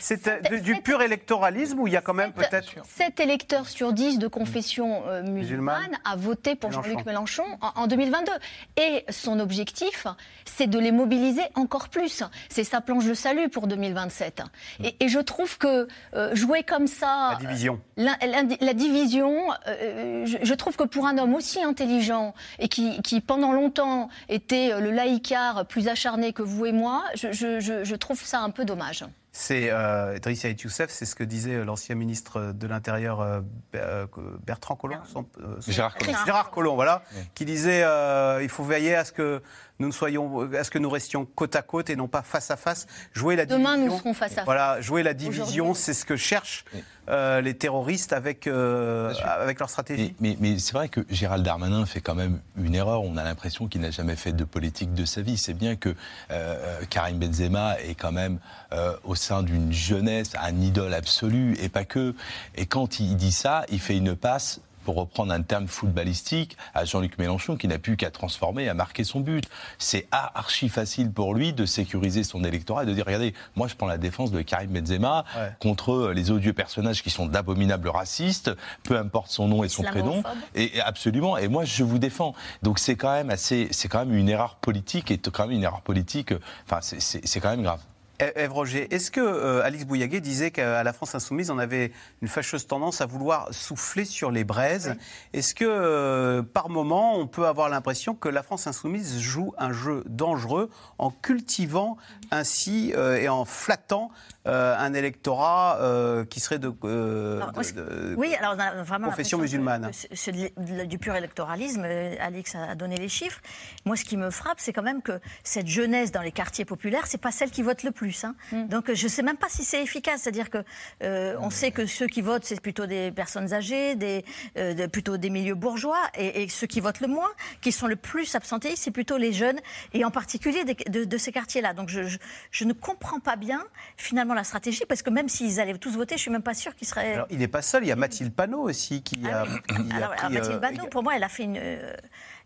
C'est euh, du, pur électoralisme ou il y a quand même peut-être 7 électeurs sur 10 de confession euh, musulmane a voté pour. Jean-Luc Mélenchon en, en 2022. Et son objectif, c'est de les mobiliser encore plus. C'est sa planche de salut pour 2027. Et, et je trouve que euh, jouer comme ça... la division La, la- la division, euh, je, je trouve que pour un homme aussi intelligent et qui, qui, pendant longtemps était euh, le laïcard plus acharné que vous et moi, je, je- je- trouve ça un peu dommage. C'est euh, Idriss Saïd Youssef, c'est ce que disait euh, l'ancien ministre de l'Intérieur euh, Ber- euh, Bertrand Collomb. son- euh, son- Gérard Collomb. Gérard Collomb, voilà, qui disait euh, il faut veiller à ce que nous ne soyons, à ce que nous restions côte à côte et non pas face à face? Jouer la Demain, division. nous serons face à face. Voilà, jouer la division, c'est ce que cherchent euh, les terroristes avec euh, avec leur stratégie. Mais, mais- mais c'est vrai que Gérald Darmanin fait quand même une erreur. On a l'impression qu'il n'a jamais fait de politique de sa vie. C'est bien que euh, Karim Benzema est quand même euh, au sein d'une jeunesse un idole absolu et pas que. Et quand il dit ça, il fait une passe. Pour reprendre un terme footballistique, à Jean-Luc Mélenchon, qui n'a plus qu'à transformer, à marquer son but. C'est archi facile pour lui de sécuriser son électorat et de dire regardez, moi je prends la défense de Karim Benzema Ouais. contre les odieux personnages qui sont d'abominables racistes, peu importe son nom et son prénom. Et absolument. Et moi, je vous défends. Donc c'est quand même assez, c'est quand même une erreur politique et quand même une erreur politique. Enfin, c'est quand même grave. Ève Roger, est-ce que euh, Alix Bouillaguet disait qu'à la France insoumise, on avait une fâcheuse tendance à vouloir souffler sur les braises? Est-ce que euh, par moment, on peut avoir l'impression que la France insoumise joue un jeu dangereux en cultivant ainsi euh, et en flattant euh, un électorat euh, qui serait de, euh, Alors, moi, de- ce- de- oui, alors on a vraiment confession musulmane. c'est- du pur électoralisme. euh, Alix a donné les chiffres. Moi, ce qui me frappe, c'est quand même que cette jeunesse dans les quartiers populaires, c'est pas celle qui vote le plus. hein. Donc, euh, je sais même pas si c'est efficace. C'est-à-dire que euh, on sait que ceux qui votent, c'est plutôt des personnes âgées, des, euh, de- plutôt des milieux bourgeois, et, et ceux qui votent le moins, qui sont le plus absentéistes, c'est plutôt les jeunes, et en particulier des- de, de ces quartiers-là. Donc, je, je- je ne comprends pas bien finalement la stratégie, parce que même s'ils allaient tous voter, je suis même pas sûre qu'ils seraient. Alors, il n'est pas seul, il y a Mathilde Panot aussi qui a, qui a Alors, Mathilde euh, Bannot, pour moi, elle a fait une, euh,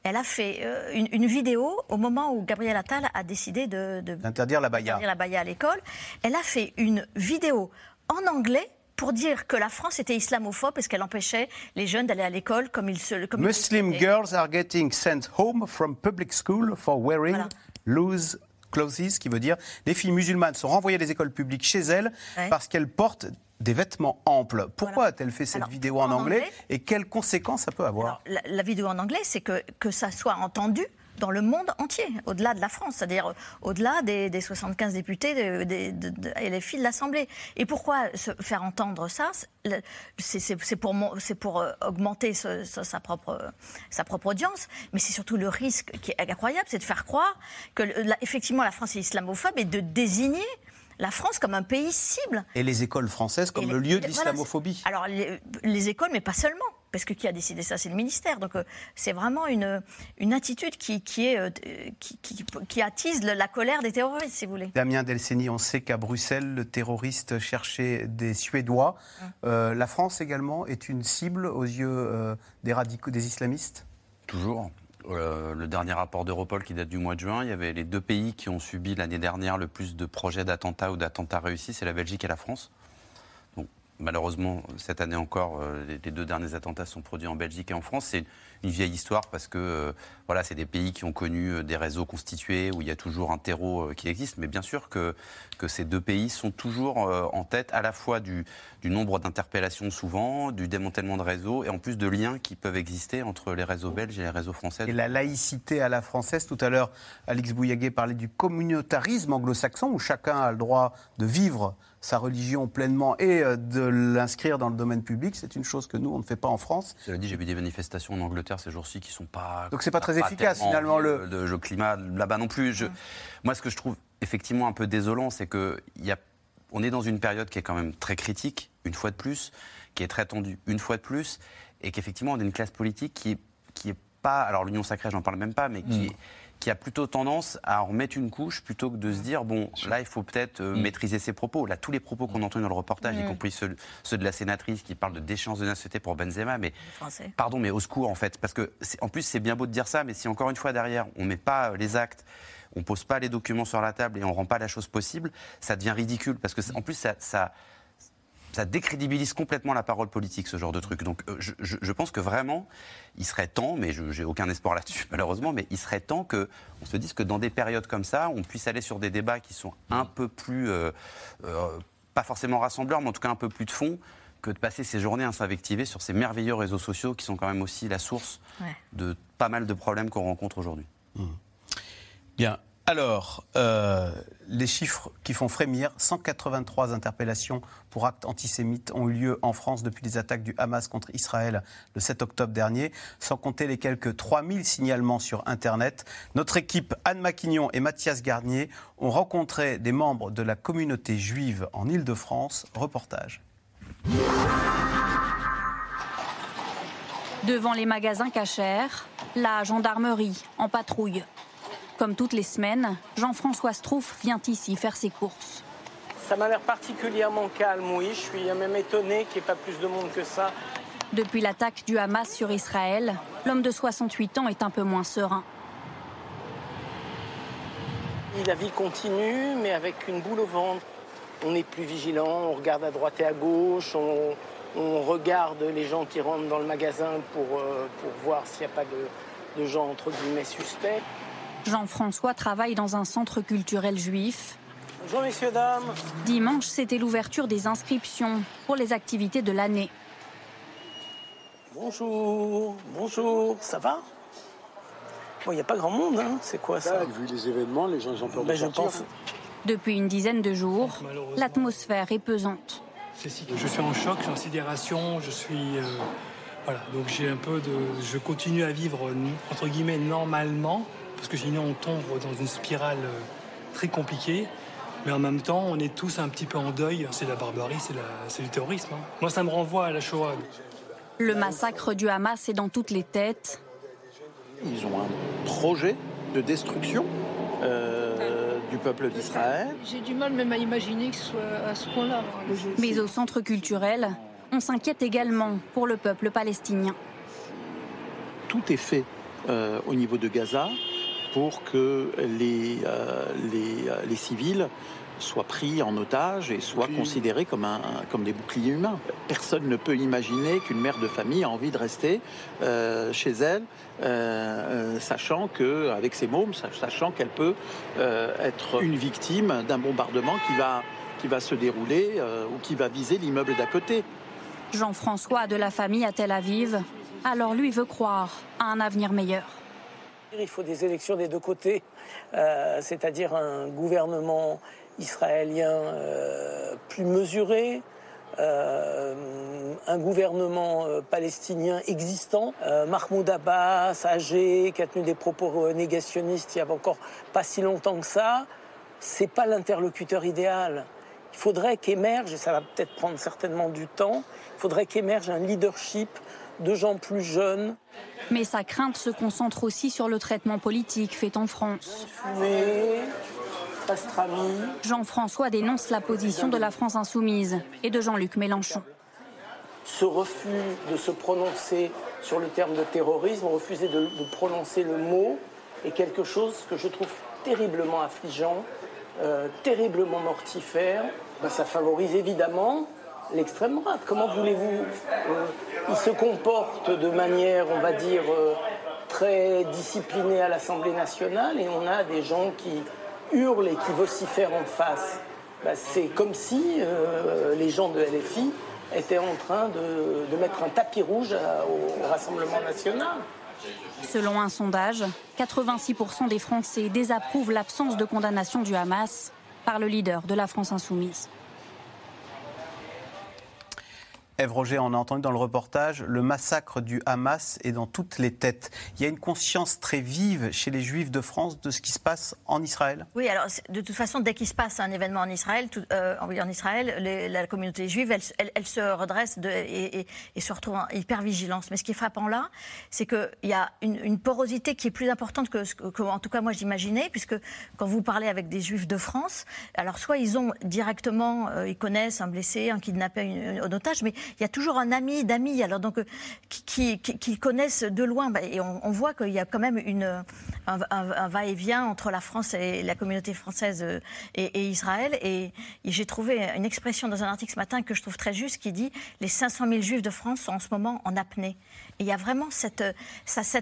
elle a fait euh, une, une vidéo au moment où Gabriel Attal a décidé de, d'interdire la interdire la baya à l'école. Elle a fait une vidéo en anglais pour dire que la France était islamophobe parce qu'elle empêchait les jeunes d'aller à l'école comme ils se comme Muslim girls are getting sent home from public school for wearing loose clothes, qui veut dire les filles musulmanes sont renvoyées des écoles publiques chez elles Ouais. parce qu'elles portent des vêtements amples. Pourquoi a-t-elle fait cette Alors, vidéo en en anglais, anglais et quelles conséquences ça peut avoir La, la vidéo en anglais, c'est que, que ça soit entendu dans le monde entier, au-delà de la France, c'est-à-dire euh, au-delà des, des 75 députés de, de- de- et les filles de l'Assemblée. Et pourquoi se faire entendre ça C'est- pour, augmenter ce- ce- sa, propre, sa propre audience, mais c'est surtout le risque qui est incroyable, c'est de faire croire que, effectivement, la France est islamophobe et de désigner la France comme un pays cible. Et les écoles françaises comme Et le lieu d'islamophobie. alors, les, les écoles, mais pas seulement. Parce que qui a décidé ça, c'est le ministère. Donc, euh, c'est vraiment une, une attitude qui, qui, est, euh, qui, qui- qui attise le- la colère des terroristes, si vous voulez. Damien Delceni, on sait qu'à Bruxelles, le terroriste cherchait des Suédois. Euh, la France également est une cible aux yeux euh, des radicaux, des islamistes? Toujours. Euh, le dernier rapport d'Europol qui date du mois de juin, il y avait les deux pays qui ont subi l'année dernière le plus de projets d'attentats ou d'attentats réussis, c'est la Belgique et la France. Malheureusement, cette année encore, euh, les, deux derniers attentats sont produits en Belgique et en France. Une vieille histoire parce que euh, voilà, c'est des pays qui ont connu euh, des réseaux constitués où il y a toujours un terreau euh, qui existe. Mais bien sûr que, que ces deux pays sont toujours en tête à la fois du, du nombre d'interpellations souvent, du démantèlement de réseaux et en plus de liens qui peuvent exister entre les réseaux belges et les réseaux français. Et la laïcité à la française, tout à l'heure, Alix Bouillaguet parlait du communautarisme anglo-saxon, où chacun a le droit de vivre sa religion pleinement et de l'inscrire dans le domaine public. C'est une chose que nous, on ne fait pas en France. Cela dit, j'ai vu des manifestations en Angleterre ces jours-ci qui sont pas. Donc c'est pas très efficace, finalement, le- de, de- le climat là-bas non plus. Je- Moi, ce que je trouve effectivement un peu désolant, c'est que il y a, on est dans une période qui est quand même très critique une fois de plus, qui est très tendu, une fois de plus, et qu'effectivement, on a une classe politique qui, qui est pas. Alors, l'union sacrée, j'en parle même pas, mais qui, Mm. Qui a plutôt tendance à en remettre une couche plutôt que de se dire bon, là, il faut peut-être euh, maîtriser ses propos. Là, tous les propos qu'on entend dans le reportage, y Mm. compris ceux, ceux de la sénatrice qui parle de déchéance de nationalité pour Benzema, mais Français. Pardon, mais au secours en fait, parce que en plus c'est bien beau de dire ça, mais si encore une fois derrière on met pas euh, les actes, on pose pas les documents sur la table et on rend pas la chose possible, ça devient ridicule parce que en plus ça, ça ça décrédibilise complètement la parole politique, ce genre de truc. Donc euh, je, je- je pense que vraiment, il serait temps, mais je j'ai aucun espoir là-dessus malheureusement, mais il serait temps que on se dise que dans des périodes comme ça, on puisse aller sur des débats qui sont un peu plus, euh, euh, pas forcément rassembleurs, mais en tout cas un peu plus de fond, que de passer ces journées à s'invectiver sur ces merveilleux réseaux sociaux qui sont quand même aussi la source Ouais. de pas mal de problèmes qu'on rencontre aujourd'hui. Bien. Alors, euh, les chiffres qui font frémir, 183 interpellations pour actes antisémites ont eu lieu en France depuis les attaques du Hamas contre Israël le 7 octobre dernier, sans compter les quelques 3000 signalements sur Internet. Notre équipe, Anne Maquignon et Mathias Garnier, ont rencontré des membres de la communauté juive en Ile-de-France. Reportage. Devant les magasins cachers, la gendarmerie en patrouille. Comme toutes les semaines, Jean-François Strouf vient ici faire ses courses. Ça m'a l'air particulièrement calme, oui. Je suis même étonné qu'il n'y ait pas plus de monde que ça. Depuis l'attaque du Hamas sur Israël, l'homme de 68 ans est un peu moins serein. La vie continue, mais avec une boule au ventre. On est plus vigilant, on regarde à droite et à gauche, on, on regarde les gens qui rentrent dans le magasin pour, euh, pour voir s'il n'y a pas de, de gens entre guillemets suspects. Jean-François travaille dans un centre culturel juif. Bonjour messieurs, dames. Dimanche, c'était l'ouverture des inscriptions pour les activités de l'année. Bonjour, bonjour, ça va? Bon, il n'y a pas grand monde, hein. c'est quoi ça? Vu les événements, les gens ont peur Ben, de je sortir. pense. Depuis une dizaine de jours, l'atmosphère est pesante. Je suis en choc, je suis en sidération, je suis. euh, voilà, donc j'ai un peu de. Je continue à vivre, entre guillemets, normalement, parce que sinon on tombe dans une spirale euh, très compliquée. Mais en même temps, on est tous un petit peu en deuil. C'est la barbarie, c'est la- c'est le terrorisme. hein. Moi, ça me renvoie à la Shoah. Le massacre du Hamas est dans toutes les têtes. Ils ont un projet de destruction euh, du peuple d'Israël. J'ai du mal même à imaginer que ce soit à ce point-là. Mais au centre culturel, on s'inquiète également pour le peuple palestinien. Tout est fait euh, au niveau de Gaza pour que les, euh, les, euh, les civils soient pris en otage et soient considérés comme, un, comme des boucliers humains. Personne ne peut imaginer qu'une mère de famille a envie de rester euh, chez elle, euh, sachant que, avec ses mômes, sach- sachant qu'elle peut euh, être une victime d'un bombardement qui va, qui va se dérouler euh, ou qui va viser l'immeuble d'à côté. Jean-François a de la famille à Tel Aviv, alors lui veut croire à un avenir meilleur. Il faut des élections des deux côtés, euh, c'est-à-dire un gouvernement israélien euh, plus mesuré, euh, un gouvernement palestinien existant. Mahmoud Abbas, âgé, qui a tenu des propos négationnistes il y a encore pas si longtemps que ça, c'est pas l'interlocuteur idéal. Il faudrait qu'émerge, et ça va peut-être prendre certainement du temps, il faudrait qu'émerge un leadership de gens plus jeunes, Mais sa crainte se concentre aussi sur le traitement politique fait en France. Jean-François dénonce la position de la France insoumise et de Jean-Luc Mélenchon. ce refus de se prononcer sur le terme de terrorisme, refuser de, de prononcer le mot, est quelque chose que je trouve terriblement affligeant, euh, terriblement mortifère. Ben, ça favorise évidemment l'extrême droite. Comment voulez-vous euh, Il se comporte de manière, on va dire, euh, très disciplinée à l'Assemblée nationale et on a des gens qui hurlent et qui vocifèrent en face. Ben, C'est comme si euh, les gens de LFI étaient en train de, mettre un tapis rouge à- au Rassemblement national. Selon un sondage, 86% des Français désapprouvent l'absence de condamnation du Hamas par le leader de la France insoumise. Roger, on a entendu dans le reportage, le massacre du Hamas est dans toutes les têtes. Il y a une conscience très vive chez les Juifs de France de ce qui se passe en Israël Oui, alors de toute façon, dès qu'il se passe un événement en Israël, euh, en Israël la communauté juive, elle, se redresse et, se retrouve en hyper-vigilance. Mais ce qui est frappant là, c'est qu'il y a une, porosité qui est plus importante que, en tout cas, moi, j'imaginais, puisque quand vous parlez avec des Juifs de France, alors soit ils ont directement, euh, ils connaissent un blessé, un kidnappé, un, un otage, mais il y a toujours un ami d'amis, alors donc euh, qui, connaissent de loin, bah, et on, voit qu'il y a quand même une, un, va-et-vient entre la France et la communauté française euh, et, Israël. Et, j'ai trouvé une expression dans un article ce matin que je trouve très juste, qui dit les 500 000 Juifs de France sont en ce moment en apnée. Il y a vraiment cette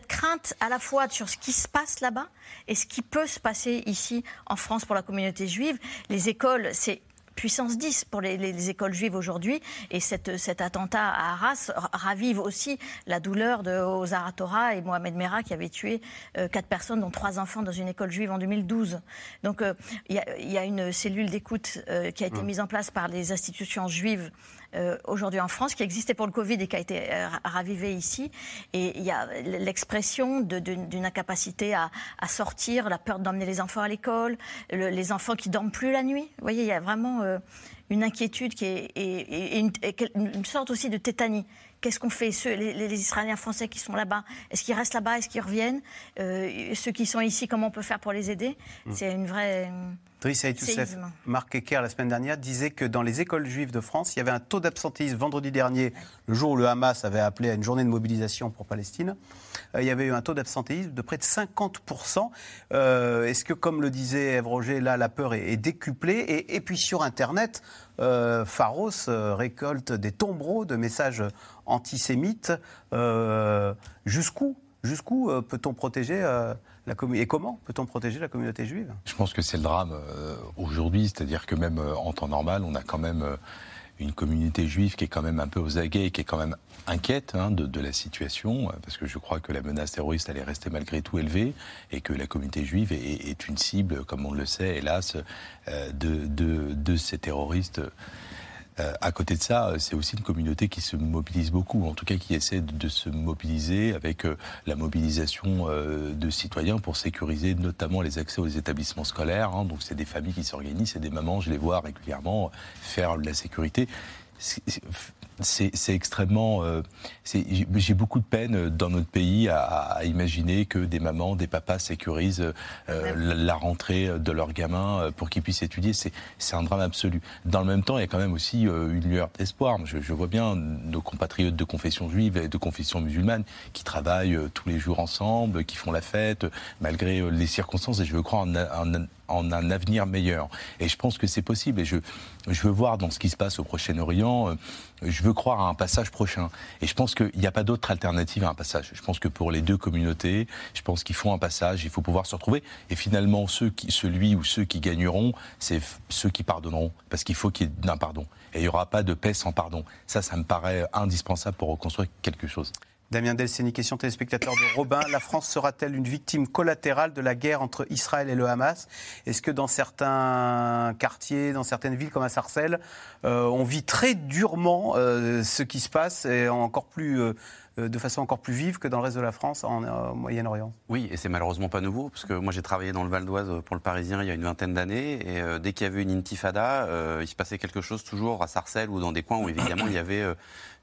crainte à la fois sur ce qui se passe là-bas et ce qui peut se passer ici en France pour la communauté juive. Les écoles, c'est puissance 10 pour les, les, les écoles juives aujourd'hui. Et cette, cet attentat à Arras ravive aussi la douleur de Ozara Torah et Mohamed Merah qui avait tué euh, quatre personnes, dont trois enfants, dans une école juive en 2012. Donc euh, il y, y, a une cellule d'écoute euh, qui a été mmh. mise en place par les institutions juives euh, aujourd'hui en France, qui existait pour le Covid et qui a été euh, ravivé ici. Et il y a l'expression d'une incapacité à, à, sortir, la peur d'emmener les enfants à l'école, le, les enfants qui dorment plus la nuit. Vous voyez, il y a vraiment euh, une inquiétude qui est, et, et, et une, une, sorte aussi de tétanie. Qu'est-ce qu'on fait? Ceux, les, les, Israéliens français qui sont là-bas, est-ce qu'ils restent là-bas, est-ce qu'ils reviennent? Euh, Ceux qui sont ici, comment on peut faire pour les aider? Mmh. C'est une vraie... Driss Youssef, Marc Ecker, la semaine dernière, disait que dans les écoles juives de France, il y avait un taux d'absentéisme vendredi dernier, le jour où le Hamas avait appelé à une journée de mobilisation pour Palestine. Euh, il y avait eu un taux d'absentéisme de près de 50%. Euh, Est-ce que, comme le disait Ève Roger, là, la peur est, est décuplée? Et, et, puis sur Internet, euh, Pharos euh, récolte des tombereaux de messages antisémites. Jusqu'où Jusqu'où peut-on protéger et comment peut-on protéger la communauté juive? Je pense que c'est le drame euh, aujourd'hui, c'est-à-dire que même euh, en temps normal, on a quand même euh, une communauté juive qui est quand même un peu aux aguets, qui est quand même inquiète hein, de, la situation, parce que je crois que la menace terroriste allait rester malgré tout élevée, et que la communauté juive est, une cible, comme on le sait, hélas, de ces terroristes. Euh, à côté de ça, c'est aussi une communauté qui se mobilise beaucoup, en tout cas qui essaie de, se mobiliser avec euh, la mobilisation euh, de citoyens pour sécuriser notamment les accès aux établissements scolaires. Hein. Donc c'est des familles qui s'organisent, c'est des mamans, je les vois régulièrement faire de la sécurité c'est extrêmement. Euh, J'ai beaucoup de peine dans notre pays à, à, imaginer que des mamans, des papas sécurisent euh, la, la, rentrée de leurs gamins euh, pour qu'ils puissent étudier. C'est un drame absolu. Dans le même temps, il y a quand même aussi euh, une lueur d'espoir. Je, je, vois bien nos compatriotes de confession juive et de confession musulmane qui travaillent euh, tous les jours ensemble, qui font la fête malgré les circonstances. Et je veux croire en, en, en un avenir meilleur. Et je pense que c'est possible. Et je, je veux voir dans ce qui se passe au Proche-Orient, je veux croire à un passage prochain. Et je pense qu'il n'y a pas d'autre alternative à un passage. Je pense que pour les deux communautés, je pense qu'ils font un passage, il faut pouvoir se retrouver. Et finalement, ceux qui, celui ou ceux qui gagneront, c'est ceux qui pardonneront. Parce qu'il faut qu'il y ait un pardon. Et il n'y aura pas de paix sans pardon. Ça, ça me paraît indispensable pour reconstruire quelque chose. Damien Delceni, question téléspectateur de Robin. La France sera-t-elle une victime collatérale de la guerre entre Israël et le Hamas? Est-ce que dans certains quartiers, dans certaines villes comme à Sarcelles, euh, on vit très durement euh, ce qui se passe et encore plus euh, de façon encore plus vive que dans le reste de la France, en euh, Moyen-Orient. Oui, et c'est malheureusement pas nouveau, parce que moi j'ai travaillé dans le Val d'Oise pour le Parisien il y a une vingtaine d'années, et euh, dès qu'il y avait une intifada, euh, il se passait quelque chose toujours à Sarcelles ou dans des coins où évidemment il y avait euh,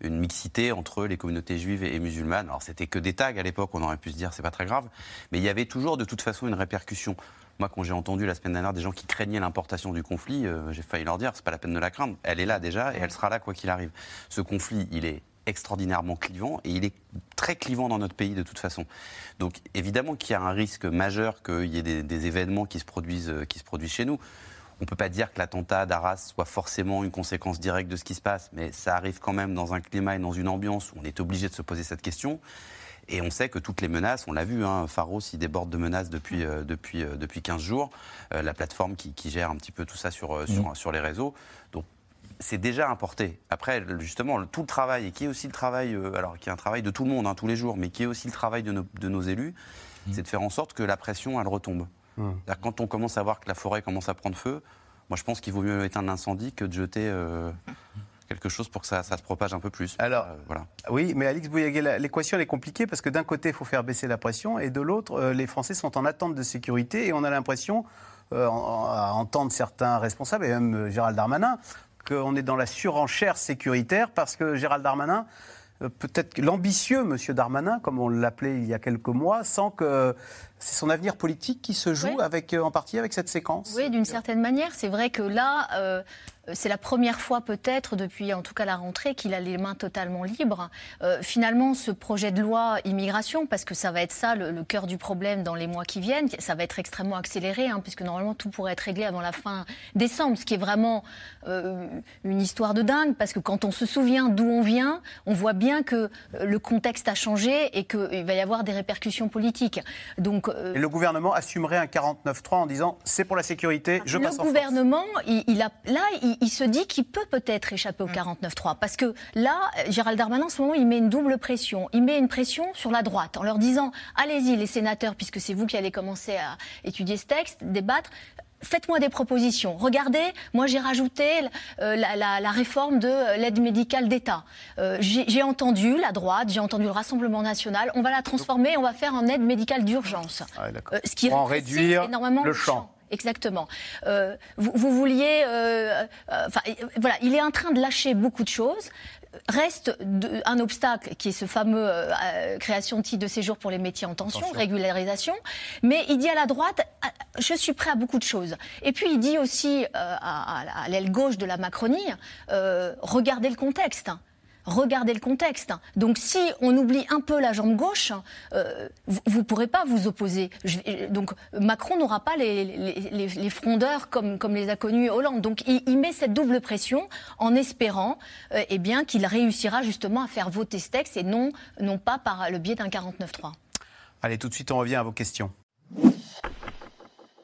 une mixité entre les communautés juives et, et musulmanes. Alors c'était que des tags à l'époque, on aurait pu se dire c'est pas très grave, mais il y avait toujours de toute façon une répercussion. Moi, quand j'ai entendu la semaine dernière des gens qui craignaient l'importation du conflit, euh, j'ai failli leur dire c'est pas la peine de la craindre. Elle est là déjà et elle sera là quoi qu'il arrive. Ce conflit, il est extraordinairement clivant et il est très clivant dans notre pays de toute façon. Donc évidemment qu'il y a un risque majeur qu'il y ait des, des, événements qui se produisent, qui se produisent chez nous. On ne peut pas dire que l'attentat d'Arras soit forcément une conséquence directe de ce qui se passe, mais ça arrive quand même dans un climat et dans une ambiance où on est obligé de se poser cette question. Et on sait que toutes les menaces, on l'a vu, hein, Pharos, il déborde de menaces depuis, euh, depuis, euh, depuis 15 jours. Euh, la plateforme qui, qui, gère un petit peu tout ça sur, sur, mmh. sur les réseaux. Donc c'est déjà importé. Après, justement, tout le travail, et qui est aussi le travail, euh, alors qui est un travail de tout le monde, hein, tous les jours, mais qui est aussi le travail de nos, de nos élus, mmh. c'est de faire en sorte que la pression, elle retombe. Mmh. Quand on commence à voir que la forêt commence à prendre feu, moi je pense qu'il vaut mieux éteindre l'incendie que de jeter... Euh, quelque chose pour que ça, ça se propage un peu plus. Alors, Euh, voilà. Oui, mais Alix Bouyaguet, la- l'équation elle est compliquée parce que d'un côté, il faut faire baisser la pression et de l'autre, euh, les Français sont en attente de sécurité et on a l'impression, euh, à entendre certains responsables et même Gérald Darmanin, qu'on est dans la surenchère sécuritaire parce que Gérald Darmanin, euh, peut-être l'ambitieux Monsieur Darmanin, comme on l'appelait il y a quelques mois, sent que c'est son avenir politique qui se joue avec, euh, en partie avec cette séquence. Oui, d'une certaine manière. C'est vrai que là, euh, c'est la première fois peut-être depuis en tout cas la rentrée qu'il a les mains totalement libres. Euh, finalement, ce projet de loi immigration, parce que ça va être ça le, le cœur du problème dans les mois qui viennent, ça va être extrêmement accéléré, hein, puisque normalement tout pourrait être réglé avant la fin décembre, ce qui est vraiment euh, une histoire de dingue, parce que quand on se souvient d'où on vient, on voit bien que le contexte a changé et qu'il va y avoir des répercussions politiques. Donc, euh, Et le gouvernement assumerait un 49-3 en disant c'est pour la sécurité, je le passe en force. gouvernement, il, il a, là, il, il se dit qu'il peut peut-être échapper Mm. au 49-3. Parce que là, Gérald Darmanin, en ce moment, il met une double pression. Il met une pression sur la droite en leur disant allez-y, les sénateurs, puisque c'est vous qui allez commencer à étudier ce texte, débattre. Faites-moi des propositions. Regardez, moi j'ai rajouté euh, la, la- la réforme de euh, l'aide médicale d'État. Euh, j'ai entendu la droite, j'ai entendu le Rassemblement national. On va la transformer, on va faire en aide médicale d'urgence. Euh, ce qui Pour en réduire énormément le le champ. champ. Exactement. Euh, vous, vous vouliez, euh, euh, enfin, voilà, il est en train de lâcher beaucoup de choses. Reste de- un obstacle qui est ce fameux euh, création de titre de séjour pour les métiers en tension, régularisation. Mais il dit à la droite, ah, je suis prêt à beaucoup de choses. Et puis il dit aussi euh, à, à- à l'aile gauche de la Macronie, euh, regardez le contexte. Regardez le contexte. Donc, si on oublie un peu la jambe gauche, euh, vous ne pourrez pas vous opposer. Donc, Macron n'aura pas les, les- frondeurs comme, comme les a connus Hollande. Donc, il, il met cette double pression en espérant euh, eh bien, qu'il réussira justement à faire voter ce texte et non, non pas par le biais d'un 49-3. Allez, tout de suite, on revient à vos questions.